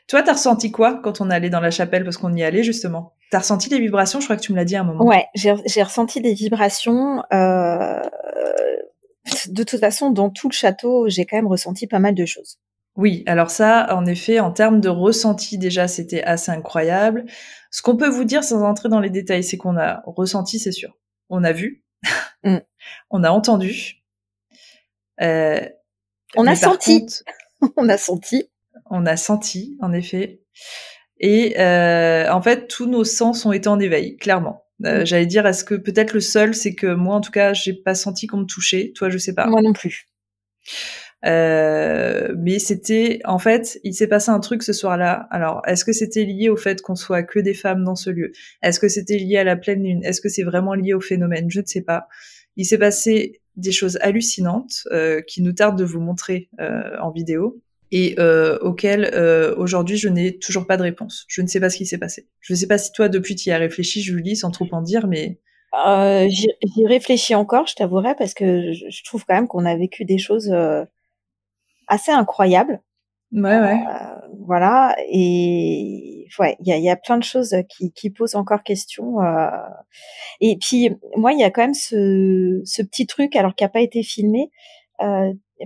[SPEAKER 2] Toi, t'as ressenti quoi quand on allait dans la chapelle parce qu'on y allait justement? T'as ressenti des vibrations? Je crois que tu me l'as dit à un moment.
[SPEAKER 3] Ouais, j'ai ressenti des vibrations. Euh, de toute façon, dans tout le château, j'ai quand même ressenti pas mal de choses.
[SPEAKER 2] Oui, alors ça, en effet, en termes de ressenti, déjà, c'était assez incroyable. Ce qu'on peut vous dire sans entrer dans les détails, c'est qu'on a ressenti, c'est sûr. On a vu, mm. on a entendu.
[SPEAKER 3] Euh, on a senti. on a senti.
[SPEAKER 2] On a senti, en effet. Et euh, en fait, tous nos sens ont été en éveil, clairement. Euh, mm. J'allais dire, est-ce que peut-être le seul, c'est que moi, en tout cas, j'ai pas senti qu'on me touchait. Toi, je sais pas.
[SPEAKER 3] Moi non plus.
[SPEAKER 2] Euh, mais c'était, en fait, il s'est passé un truc ce soir-là. Alors, est-ce que c'était lié au fait qu'on soit que des femmes dans ce lieu? Est-ce que c'était lié à la pleine lune? Est-ce que c'est vraiment lié au phénomène? Je ne sais pas. Il s'est passé des choses hallucinantes qui nous tardent de vous montrer en vidéo et euh, auquel euh, aujourd'hui je n'ai toujours pas de réponse. Je ne sais pas ce qui s'est passé. Je ne sais pas si toi depuis tu y as réfléchi, Julie, sans trop en dire, mais
[SPEAKER 3] euh, j'y réfléchis encore, je t'avouerai, parce que je, trouve quand même qu'on a vécu des choses euh, assez incroyables.
[SPEAKER 2] Ouais, ouais.
[SPEAKER 3] Voilà, et ouais, il y a, y a plein de choses qui, qui posent encore question. Et puis moi, il y a quand même ce, ce petit truc, alors qui n'a pas été filmé.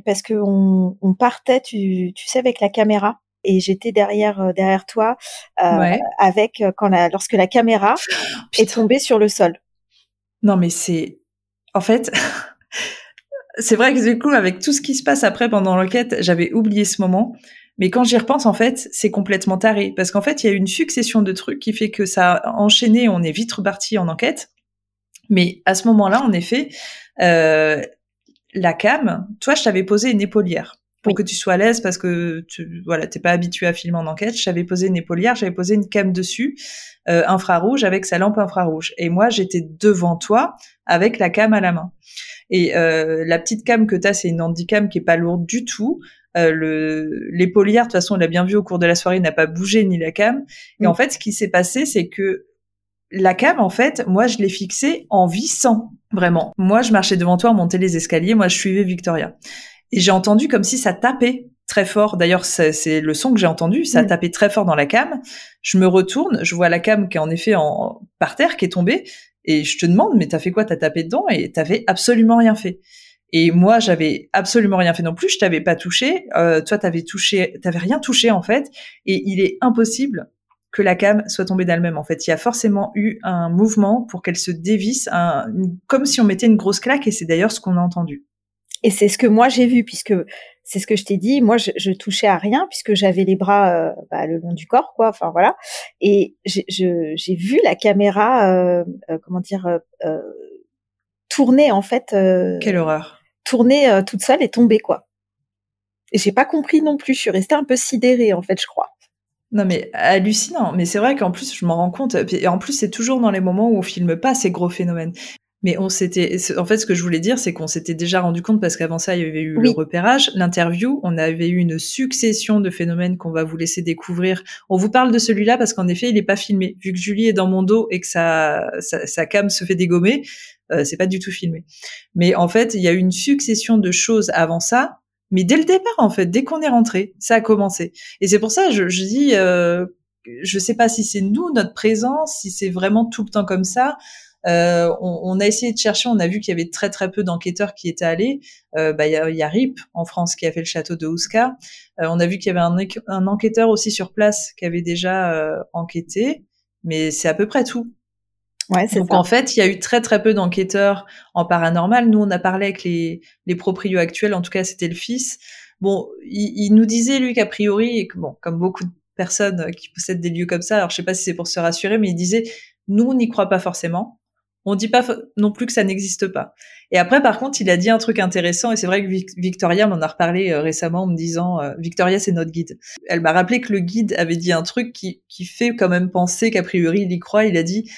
[SPEAKER 3] Parce que on, on partait, tu, tu sais, avec la caméra et j'étais derrière euh, derrière toi euh, avec euh, quand la, lorsque la caméra est tombée sur le sol.
[SPEAKER 2] Non mais c'est en fait c'est vrai que du coup avec tout ce qui se passe après pendant l'enquête, j'avais oublié ce moment. Mais quand j'y repense, en fait, c'est complètement taré. Parce qu'en fait, il y a une succession de trucs qui fait que ça a enchaîné, on est vite reparti en enquête. Mais à ce moment-là, en effet, euh, la cam, toi, je t'avais posé une épaulière pour que tu sois à l'aise parce que tu voilà, t'es pas habitué à filmer en enquête. J'avais posé une épaulière, j'avais posé une cam dessus, euh, infrarouge avec sa lampe infrarouge. Et moi, j'étais devant toi avec la cam à la main. Et euh, la petite cam que tu as, c'est une handicam qui est pas lourde du tout. Euh, le l'épaulière, de toute façon, on l'a bien vu au cours de la soirée, n'a pas bougé ni la cam. Et mm. en fait, ce qui s'est passé, c'est que la cam, en fait, moi, je l'ai fixée en vissant, vraiment. Moi, je marchais devant toi, on montait les escaliers, moi, je suivais Victoria. Et j'ai entendu comme si ça tapait très fort. D'ailleurs, c'est le son que j'ai entendu, ça a tapé très fort dans la cam. Je me retourne, je vois la cam qui est en effet en, par terre, qui est tombée, et je te demande, mais t'as fait quoi? T'as tapé dedans et t'avais absolument rien fait. Et moi, j'avais absolument rien fait non plus. Je t'avais pas touché. Euh, toi, t'avais touché, t'avais rien touché en fait. Et il est impossible que la cam soit tombée d'elle-même. En fait, il y a forcément eu un mouvement pour qu'elle se dévisse, un, comme si on mettait une grosse claque, et c'est d'ailleurs ce qu'on a entendu.
[SPEAKER 3] Et c'est ce que moi j'ai vu, puisque c'est ce que je t'ai dit. Moi, je, je, touchais à rien puisque j'avais les bras euh, bah, le long du corps, quoi. Enfin voilà. Et j'ai vu la caméra, euh, euh, comment dire, tourner en fait.
[SPEAKER 2] Quelle horreur.
[SPEAKER 3] Tourner toute seule et tomber, quoi. Et j'ai pas compris non plus. Je suis restée un peu sidérée, en fait, je crois.
[SPEAKER 2] Non mais hallucinant, mais c'est vrai qu'en plus je m'en rends compte, et en plus c'est toujours dans les moments où on filme pas ces gros phénomènes. Mais on s'était, en fait, ce que je voulais dire, c'est qu'on s'était déjà rendu compte parce qu'avant ça, il y avait eu le repérage, l'interview, on avait eu une succession de phénomènes qu'on va vous laisser découvrir. On vous parle de celui-là parce qu'en effet, il n'est pas filmé. Vu que Julie est dans mon dos et que sa, sa, cam se fait dégommer, euh, c'est pas du tout filmé. Mais en fait, il y a eu une succession de choses avant ça mais dès le départ, en fait, dès qu'on est rentré, ça a commencé. Et c'est pour ça, je, je dis, euh, je sais pas si c'est nous, notre présence, si c'est vraiment tout le temps comme ça. Euh, on, on, a essayé de chercher, on a vu qu'il y avait très très peu d'enquêteurs qui étaient allés. Euh, bah, il y, a, y, a, RIP en France qui a fait le château de Ouska. Euh, on a vu qu'il y avait un, un, enquêteur aussi sur place qui avait déjà euh, enquêté, mais c'est à peu près tout.
[SPEAKER 3] Ouais,
[SPEAKER 2] Donc en fait, il y a eu très très peu d'enquêteurs en paranormal. Nous, on a parlé avec les, les proprios actuels, en tout cas c'était le fils. Bon, il, il nous disait lui qu'a priori, et que, bon, comme beaucoup de personnes qui possèdent des lieux comme ça, alors je sais pas si c'est pour se rassurer, mais il disait, nous on n'y croit pas forcément. On dit pas non plus que ça n'existe pas. Et après, par contre, il a dit un truc intéressant, et c'est vrai que Victoria m'en a reparlé euh, récemment en me disant, euh, Victoria, c'est notre guide. Elle m'a rappelé que le guide avait dit un truc qui, qui fait quand même penser qu'a priori il y croit. Il a dit,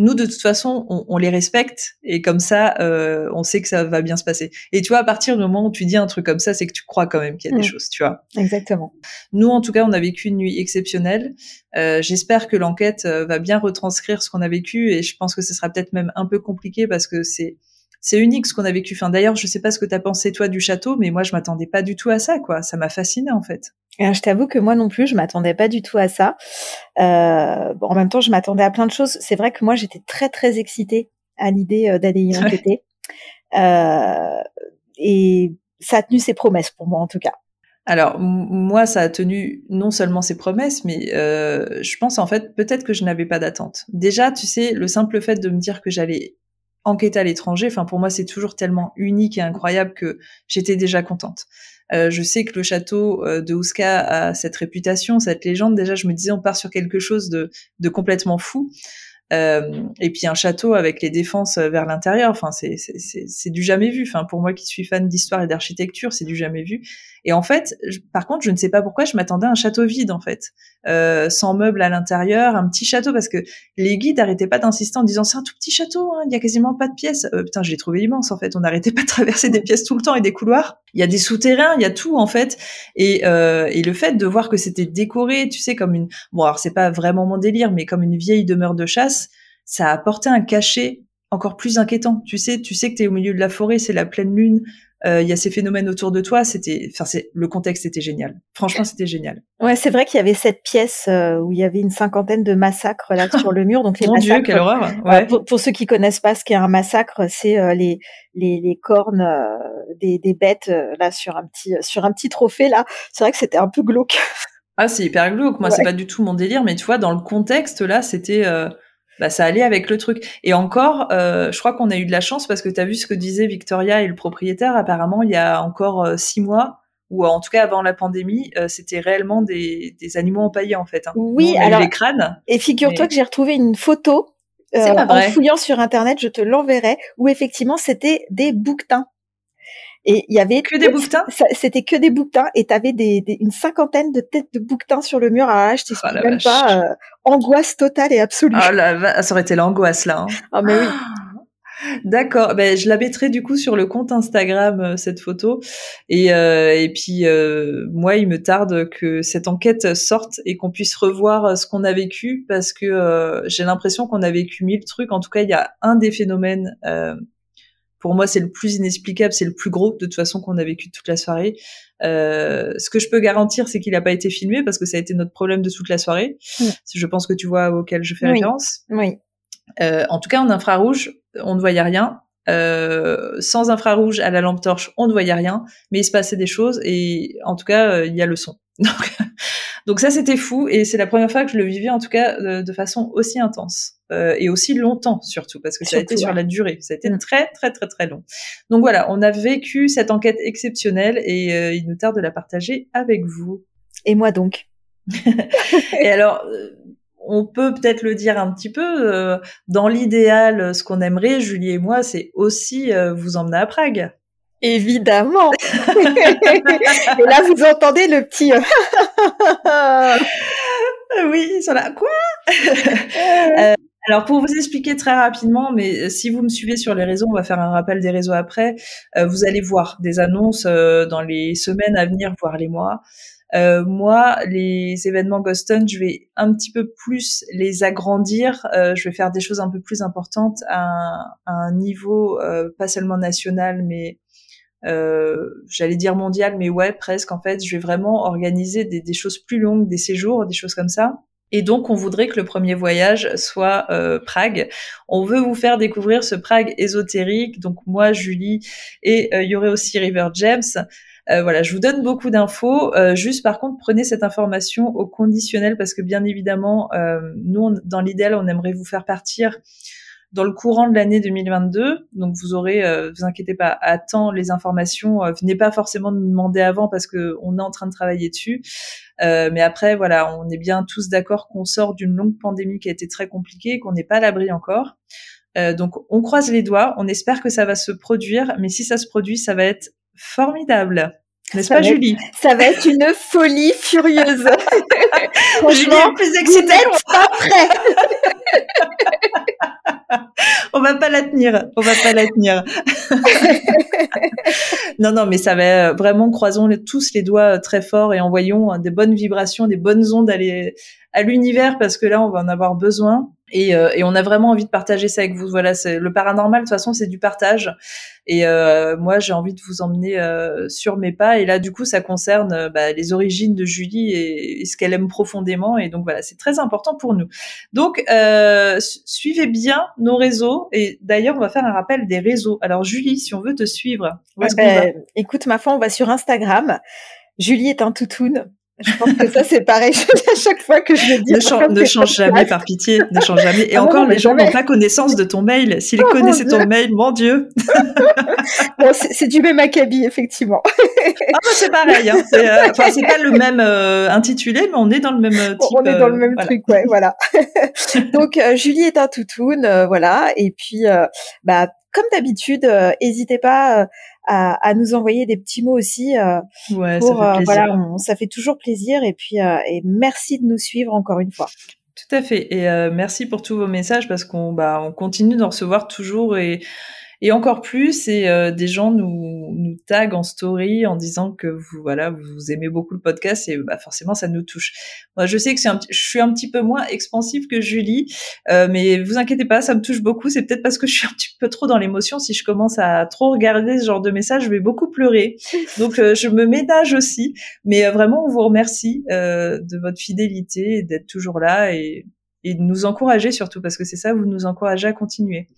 [SPEAKER 2] nous de toute façon on, les respecte et comme ça euh, on sait que ça va bien se passer. Et tu vois à partir du moment où tu dis un truc comme ça c'est que tu crois quand même qu'il y a des mm. choses tu vois.
[SPEAKER 3] Exactement.
[SPEAKER 2] Nous en tout cas on a vécu une nuit exceptionnelle. Euh, j'espère que l'enquête euh, va bien retranscrire ce qu'on a vécu et je pense que ce sera peut-être même un peu compliqué parce que c'est c'est unique ce qu'on a vécu. Enfin, d'ailleurs, je sais pas ce que tu as pensé toi du château, mais moi, je m'attendais pas du tout à ça, quoi. Ça m'a fasciné en fait.
[SPEAKER 3] je t'avoue que moi non plus, je m'attendais pas du tout à ça. Euh, bon, en même temps, je m'attendais à plein de choses. C'est vrai que moi, j'étais très très excitée à l'idée euh, d'aller y enquêter. Euh, et ça a tenu ses promesses pour moi en tout cas.
[SPEAKER 2] Alors moi, ça a tenu non seulement ses promesses, mais euh, je pense en fait peut-être que je n'avais pas d'attente. Déjà, tu sais, le simple fait de me dire que j'allais enquêter à l'étranger. Enfin, pour moi, c'est toujours tellement unique et incroyable que j'étais déjà contente. Euh, je sais que le château euh, de Ouska a cette réputation, cette légende. Déjà, je me disais, on part sur quelque chose de, de complètement fou. Euh, et puis un château avec les défenses vers l'intérieur. Enfin, c'est c'est du jamais vu. Enfin, pour moi qui suis fan d'histoire et d'architecture, c'est du jamais vu. Et en fait, par contre, je ne sais pas pourquoi je m'attendais à un château vide en fait, euh, sans meubles à l'intérieur, un petit château parce que les guides n'arrêtaient pas d'insister en disant c'est un tout petit château, hein, il y a quasiment pas de pièces. Euh, putain, je l'ai trouvé immense en fait. On n'arrêtait pas de traverser des pièces tout le temps et des couloirs. Il y a des souterrains, il y a tout en fait. Et, euh, et le fait de voir que c'était décoré, tu sais, comme une bon alors c'est pas vraiment mon délire, mais comme une vieille demeure de chasse, ça a apporté un cachet encore plus inquiétant. Tu sais, tu sais que tu es au milieu de la forêt, c'est la pleine lune, euh, il y a ces phénomènes autour de toi. C'était, enfin, c'est le contexte était génial. Franchement, c'était génial.
[SPEAKER 3] Ouais, c'est vrai qu'il y avait cette pièce euh, où il y avait une cinquantaine de massacres là sur le mur. Donc
[SPEAKER 2] les Mon
[SPEAKER 3] massacres,
[SPEAKER 2] Dieu, quelle horreur ouais.
[SPEAKER 3] pour, pour, ceux qui connaissent pas ce qu'est un massacre, c'est euh, les, les, les cornes des, des bêtes là sur un petit sur un petit trophée là. C'est vrai que c'était un peu glauque.
[SPEAKER 2] Ah, c'est hyper glauque. Moi, c'est pas du tout mon délire, mais tu vois, dans le contexte là, c'était bah, ça allait avec le truc. Et encore, euh, je crois qu'on a eu de la chance parce que tu as vu ce que disait Victoria et le propriétaire. Apparemment, il y a encore euh, six mois, ou en tout cas avant la pandémie, euh, c'était réellement des, des, animaux empaillés en fait. Hein.
[SPEAKER 3] Oui, alors les crânes. Et figure-toi que j'ai retrouvé une photo en fouillant sur internet, je te l'enverrai, où effectivement c'était des bouquetins. Et il y avait
[SPEAKER 2] que des bouquetins?
[SPEAKER 3] C'était que des bouquetins et t'avais des, des, une cinquantaine de têtes de bouquetins sur le mur. Alors là, je t'explique oh même pas. Euh, angoisse totale et absolue.
[SPEAKER 2] Ah là, ça aurait été l'angoisse là. Hein.
[SPEAKER 3] Ah mais oui.
[SPEAKER 2] D'accord, ben, je la mettrai du coup sur le compte Instagram euh, cette photo et euh, et puis euh, moi il me tarde que cette enquête sorte et qu'on puisse revoir ce qu'on a vécu parce que j'ai l'impression qu'on a vécu mille trucs. En tout cas, il y a un des phénomènes pour moi, c'est le plus inexplicable, c'est le plus gros de toute façon qu'on a vécu toute la soirée. Euh, ce que je peux garantir, c'est qu'il n'a pas été filmé parce que ça a été notre problème de toute la soirée. Je pense que tu vois auquel je fais référence.
[SPEAKER 3] Oui.
[SPEAKER 2] Euh, en tout cas, en infrarouge, on ne voyait rien. Euh, sans infrarouge à la lampe torche, on ne voyait rien, mais il se passait des choses et en tout cas, euh, il y a le son. Donc, donc ça, c'était fou et c'est la première fois que je le vivais en tout cas de, de façon aussi intense euh, et aussi longtemps surtout parce que ça a été sur la durée. Ça a été très très très très long. Donc voilà, on a vécu cette enquête exceptionnelle et euh, il nous tarde de la partager avec vous.
[SPEAKER 3] Et moi donc.
[SPEAKER 2] et alors, euh, on peut peut-être le dire un petit peu. dans l'idéal, ce qu'on aimerait, Julie et moi, c'est aussi vous emmener à Prague.
[SPEAKER 3] Évidemment. et là, vous entendez le petit.
[SPEAKER 2] oui, ils sont là. Quoi? Euh, Alors, pour vous expliquer très rapidement, mais si vous me suivez sur les réseaux, on va faire un rappel des réseaux après. Euh, vous allez voir des annonces euh, dans les semaines à venir, voire les mois. Euh, moi, les événements Ghoston, je vais un petit peu plus les agrandir. Euh, je vais faire des choses un peu plus importantes à un, à un niveau pas seulement national, mais euh, j'allais dire mondial, mais ouais, presque. En fait, je vais vraiment organiser des, des, choses plus longues, des séjours, des choses comme ça. Et donc, on voudrait que le premier voyage soit euh, Prague. On veut vous faire découvrir ce Prague ésotérique. Donc, moi, Julie, et euh, il y aurait aussi River James. Euh, voilà, je vous donne beaucoup d'infos. Euh, juste, par contre, prenez cette information au conditionnel parce que, bien évidemment, nous, dans l'idéal, on aimerait vous faire partir dans le courant de l'année 2022. Donc vous aurez, euh, vous inquiétez pas, à temps les informations. Euh, venez pas forcément nous demander avant parce que on est en train de travailler dessus. Euh, mais après, voilà, on est bien tous d'accord qu'on sort d'une longue pandémie qui a été très compliquée, qu'on n'est pas à l'abri encore. Euh, donc on croise les doigts, on espère que ça va se produire, mais si ça se produit, ça va être formidable. N'est-ce pas, Julie?
[SPEAKER 3] Ça va être une folie furieuse.
[SPEAKER 2] Franchement, plus excitée.
[SPEAKER 3] pas prêt.
[SPEAKER 2] on va pas la tenir, on va pas la tenir. non, non, mais ça va vraiment croisons tous les doigts très fort et envoyons des bonnes vibrations, des bonnes ondes à l'univers parce que là, on va en avoir besoin. Et, euh, et, on a vraiment envie de partager ça avec vous. Voilà, c'est le paranormal de toute façon, c'est du partage. Et euh, moi, j'ai envie de vous emmener euh, sur mes pas. Et là, du coup, ça concerne euh, bah, les origines de Julie et, ce qu'elle aime profondément. Et donc voilà, c'est très important pour nous. Donc, euh, suivez bien nos réseaux. Et d'ailleurs, on va faire un rappel des réseaux. Alors, Julie, si on veut te suivre,
[SPEAKER 3] où est-ce qu'on va Écoute, ma foi, on va sur Instagram. Julie est un toutoun Je pense que ça, c'est pareil à chaque fois que je le dis.
[SPEAKER 2] Ne, change jamais, par pitié. Ne change jamais. Et ah encore, les gens n'ont pas connaissance de ton mail. S'ils oh, connaissaient ton mail, mon Dieu.
[SPEAKER 3] bon, c'est du même acabit, effectivement.
[SPEAKER 2] ah, bah, c'est pareil. Hein. Euh, enfin, c'est pas le même euh, intitulé, mais on est dans le même euh, type.
[SPEAKER 3] On est dans le même truc, ouais, voilà. Donc, Julie est un toutoun, voilà. Et puis, bah, comme d'habitude, n'hésitez pas à, nous envoyer des petits mots aussi. Euh,
[SPEAKER 2] ouais, ça fait euh,
[SPEAKER 3] voilà, ça fait toujours plaisir. Et puis, euh, et merci de nous suivre encore une fois.
[SPEAKER 2] Tout à fait. Et merci pour tous vos messages parce qu'on bah, on continue d'en recevoir toujours et et encore plus, et euh, des gens nous, nous taguent en story en disant que vous, voilà, vous aimez beaucoup le podcast et bah, forcément, ça nous touche. Moi, je sais que c'est un, je suis un petit peu moins expansive que Julie, euh, mais vous inquiétez pas, ça me touche beaucoup. C'est peut-être parce que je suis un petit peu trop dans l'émotion. Si je commence à trop regarder ce genre de messages, je vais beaucoup pleurer. Donc, euh, je me ménage aussi. Mais euh, vraiment, on vous remercie de votre fidélité, d'être toujours là et et de nous encourager surtout parce que c'est ça, vous nous encouragez à continuer.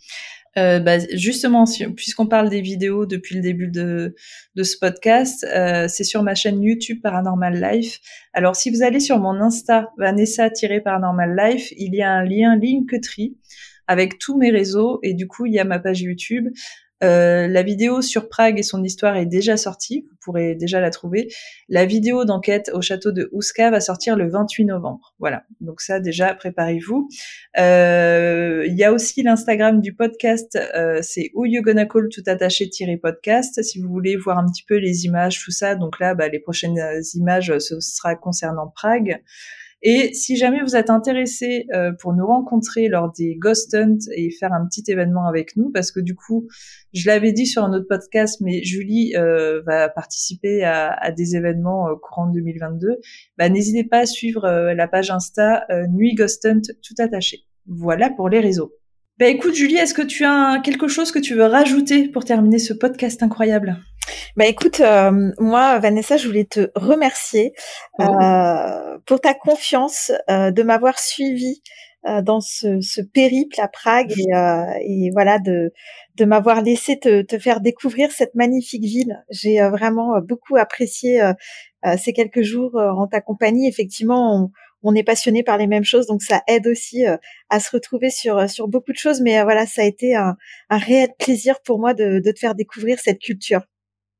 [SPEAKER 2] Euh, bah, justement, puisqu'on parle des vidéos depuis le début de, ce podcast, euh, c'est sur ma chaîne YouTube Paranormal Life. Alors, si vous allez sur mon Insta, Vanessa-Paranormal Life, il y a un lien Linktree avec tous mes réseaux et du coup, il y a ma page YouTube. Euh, la vidéo sur Prague et son histoire est déjà sortie, vous pourrez déjà la trouver. La vidéo d'enquête au château de Ouska va sortir le 28 novembre. Voilà, donc ça déjà, préparez-vous. Euh, il y a aussi l'Instagram du podcast, euh, c'est Who You Gonna Call tout attaché podcast. Si vous voulez voir un petit peu les images, tout ça, donc là, bah, les prochaines images, ce sera concernant Prague. Et si jamais vous êtes intéressé euh, pour nous rencontrer lors des Ghost Hunt et faire un petit événement avec nous, parce que du coup, je l'avais dit sur un autre podcast, mais Julie euh, va participer à, des événements euh, courant 2022, bah, n'hésitez pas à suivre la page Insta Nuit Ghost Hunt tout attaché. Voilà pour les réseaux. Bah écoute Julie, est-ce que tu as quelque chose que tu veux rajouter pour terminer ce podcast incroyable?
[SPEAKER 3] Bah écoute, euh, moi Vanessa, je voulais te remercier oh. euh, pour ta confiance, euh, de m'avoir suivi dans ce, ce, périple à Prague et, et voilà de, de m'avoir laissé te, te, faire découvrir cette magnifique ville. J'ai vraiment beaucoup apprécié ces quelques jours en ta compagnie. Effectivement, on, on est passionné par les mêmes choses, donc ça aide aussi euh, à se retrouver sur euh, sur beaucoup de choses. Mais euh, voilà, ça a été un, un réel plaisir pour moi de, de te faire découvrir cette culture.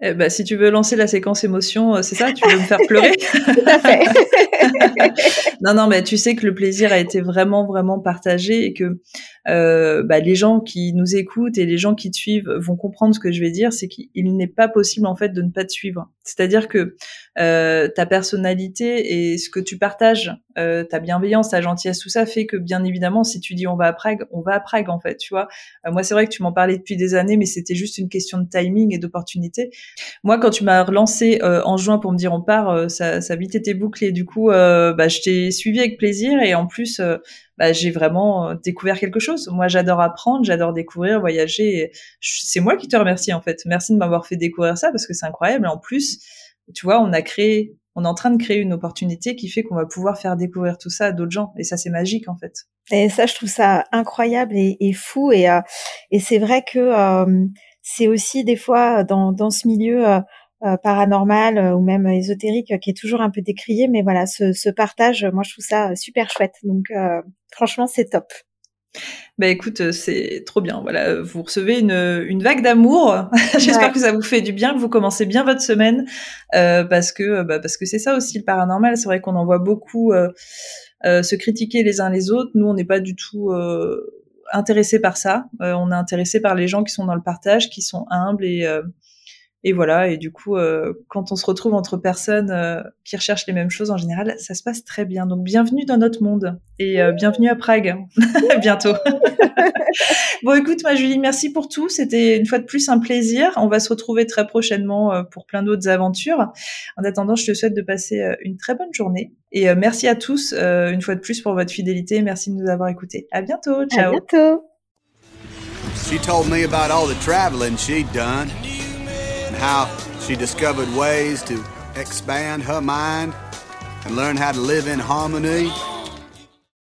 [SPEAKER 2] Eh ben, si tu veux lancer la séquence émotion, c'est ça Tu veux me faire pleurer
[SPEAKER 3] Tout à fait.
[SPEAKER 2] non, non, mais tu sais que le plaisir a été vraiment, vraiment partagé et que euh, bah, les gens qui nous écoutent et les gens qui te suivent vont comprendre ce que je vais dire, c'est qu'il n'est pas possible en fait de ne pas te suivre. C'est-à-dire que euh, ta personnalité et ce que tu partages, euh, ta bienveillance, ta gentillesse, tout ça fait que bien évidemment, si tu dis on va à Prague, on va à Prague en fait, tu vois. Euh, moi, c'est vrai que tu m'en parlais depuis des années, mais c'était juste une question de timing et d'opportunité. Moi, quand tu m'as relancé euh, en juin pour me dire on part, euh, ça, ça a vite été bouclé. Du coup, bah, je t'ai suivi avec plaisir et en plus bah, j'ai vraiment euh, découvert quelque chose. Moi, j'adore apprendre, j'adore découvrir, voyager. C'est moi qui te remercie en fait. Merci de m'avoir fait découvrir ça parce que c'est incroyable. En plus, tu vois, on a créé, on est en train de créer une opportunité qui fait qu'on va pouvoir faire découvrir tout ça à d'autres gens. Et ça, c'est magique en fait.
[SPEAKER 3] Et ça, je trouve ça incroyable et, fou. Et, euh, et c'est vrai que euh, c'est aussi des fois dans, dans ce milieu euh, paranormal euh, ou même ésotérique qui est toujours un peu décrié. Mais voilà, ce, ce partage, moi, je trouve ça super chouette. Donc, euh, franchement, c'est top.
[SPEAKER 2] Bah écoute, c'est trop bien. Voilà, vous recevez une, une vague d'amour. J'espère que ça vous fait du bien, que vous commencez bien votre semaine, euh, parce que bah, parce que c'est ça aussi le paranormal. C'est vrai qu'on en voit beaucoup euh, se critiquer les uns les autres. Nous, on n'est pas du tout intéressés par ça. on est intéressés par les gens qui sont dans le partage, qui sont humbles et et voilà, et du coup, euh, quand on se retrouve entre personnes euh, qui recherchent les mêmes choses, en général, ça se passe très bien. Donc, bienvenue dans notre monde et euh, bienvenue à Prague, bientôt. bon, écoute, ma Julie, merci pour tout. C'était une fois de plus un plaisir. On va se retrouver très prochainement pour plein d'autres aventures. En attendant, je te souhaite de passer une très bonne journée. Et merci à tous, une fois de plus, pour votre fidélité. Merci de nous avoir écoutés. À bientôt. Ciao.
[SPEAKER 3] À bientôt.
[SPEAKER 4] She told me about all the traveling she'd done. How she discovered ways to expand her mind and learn how to live in harmony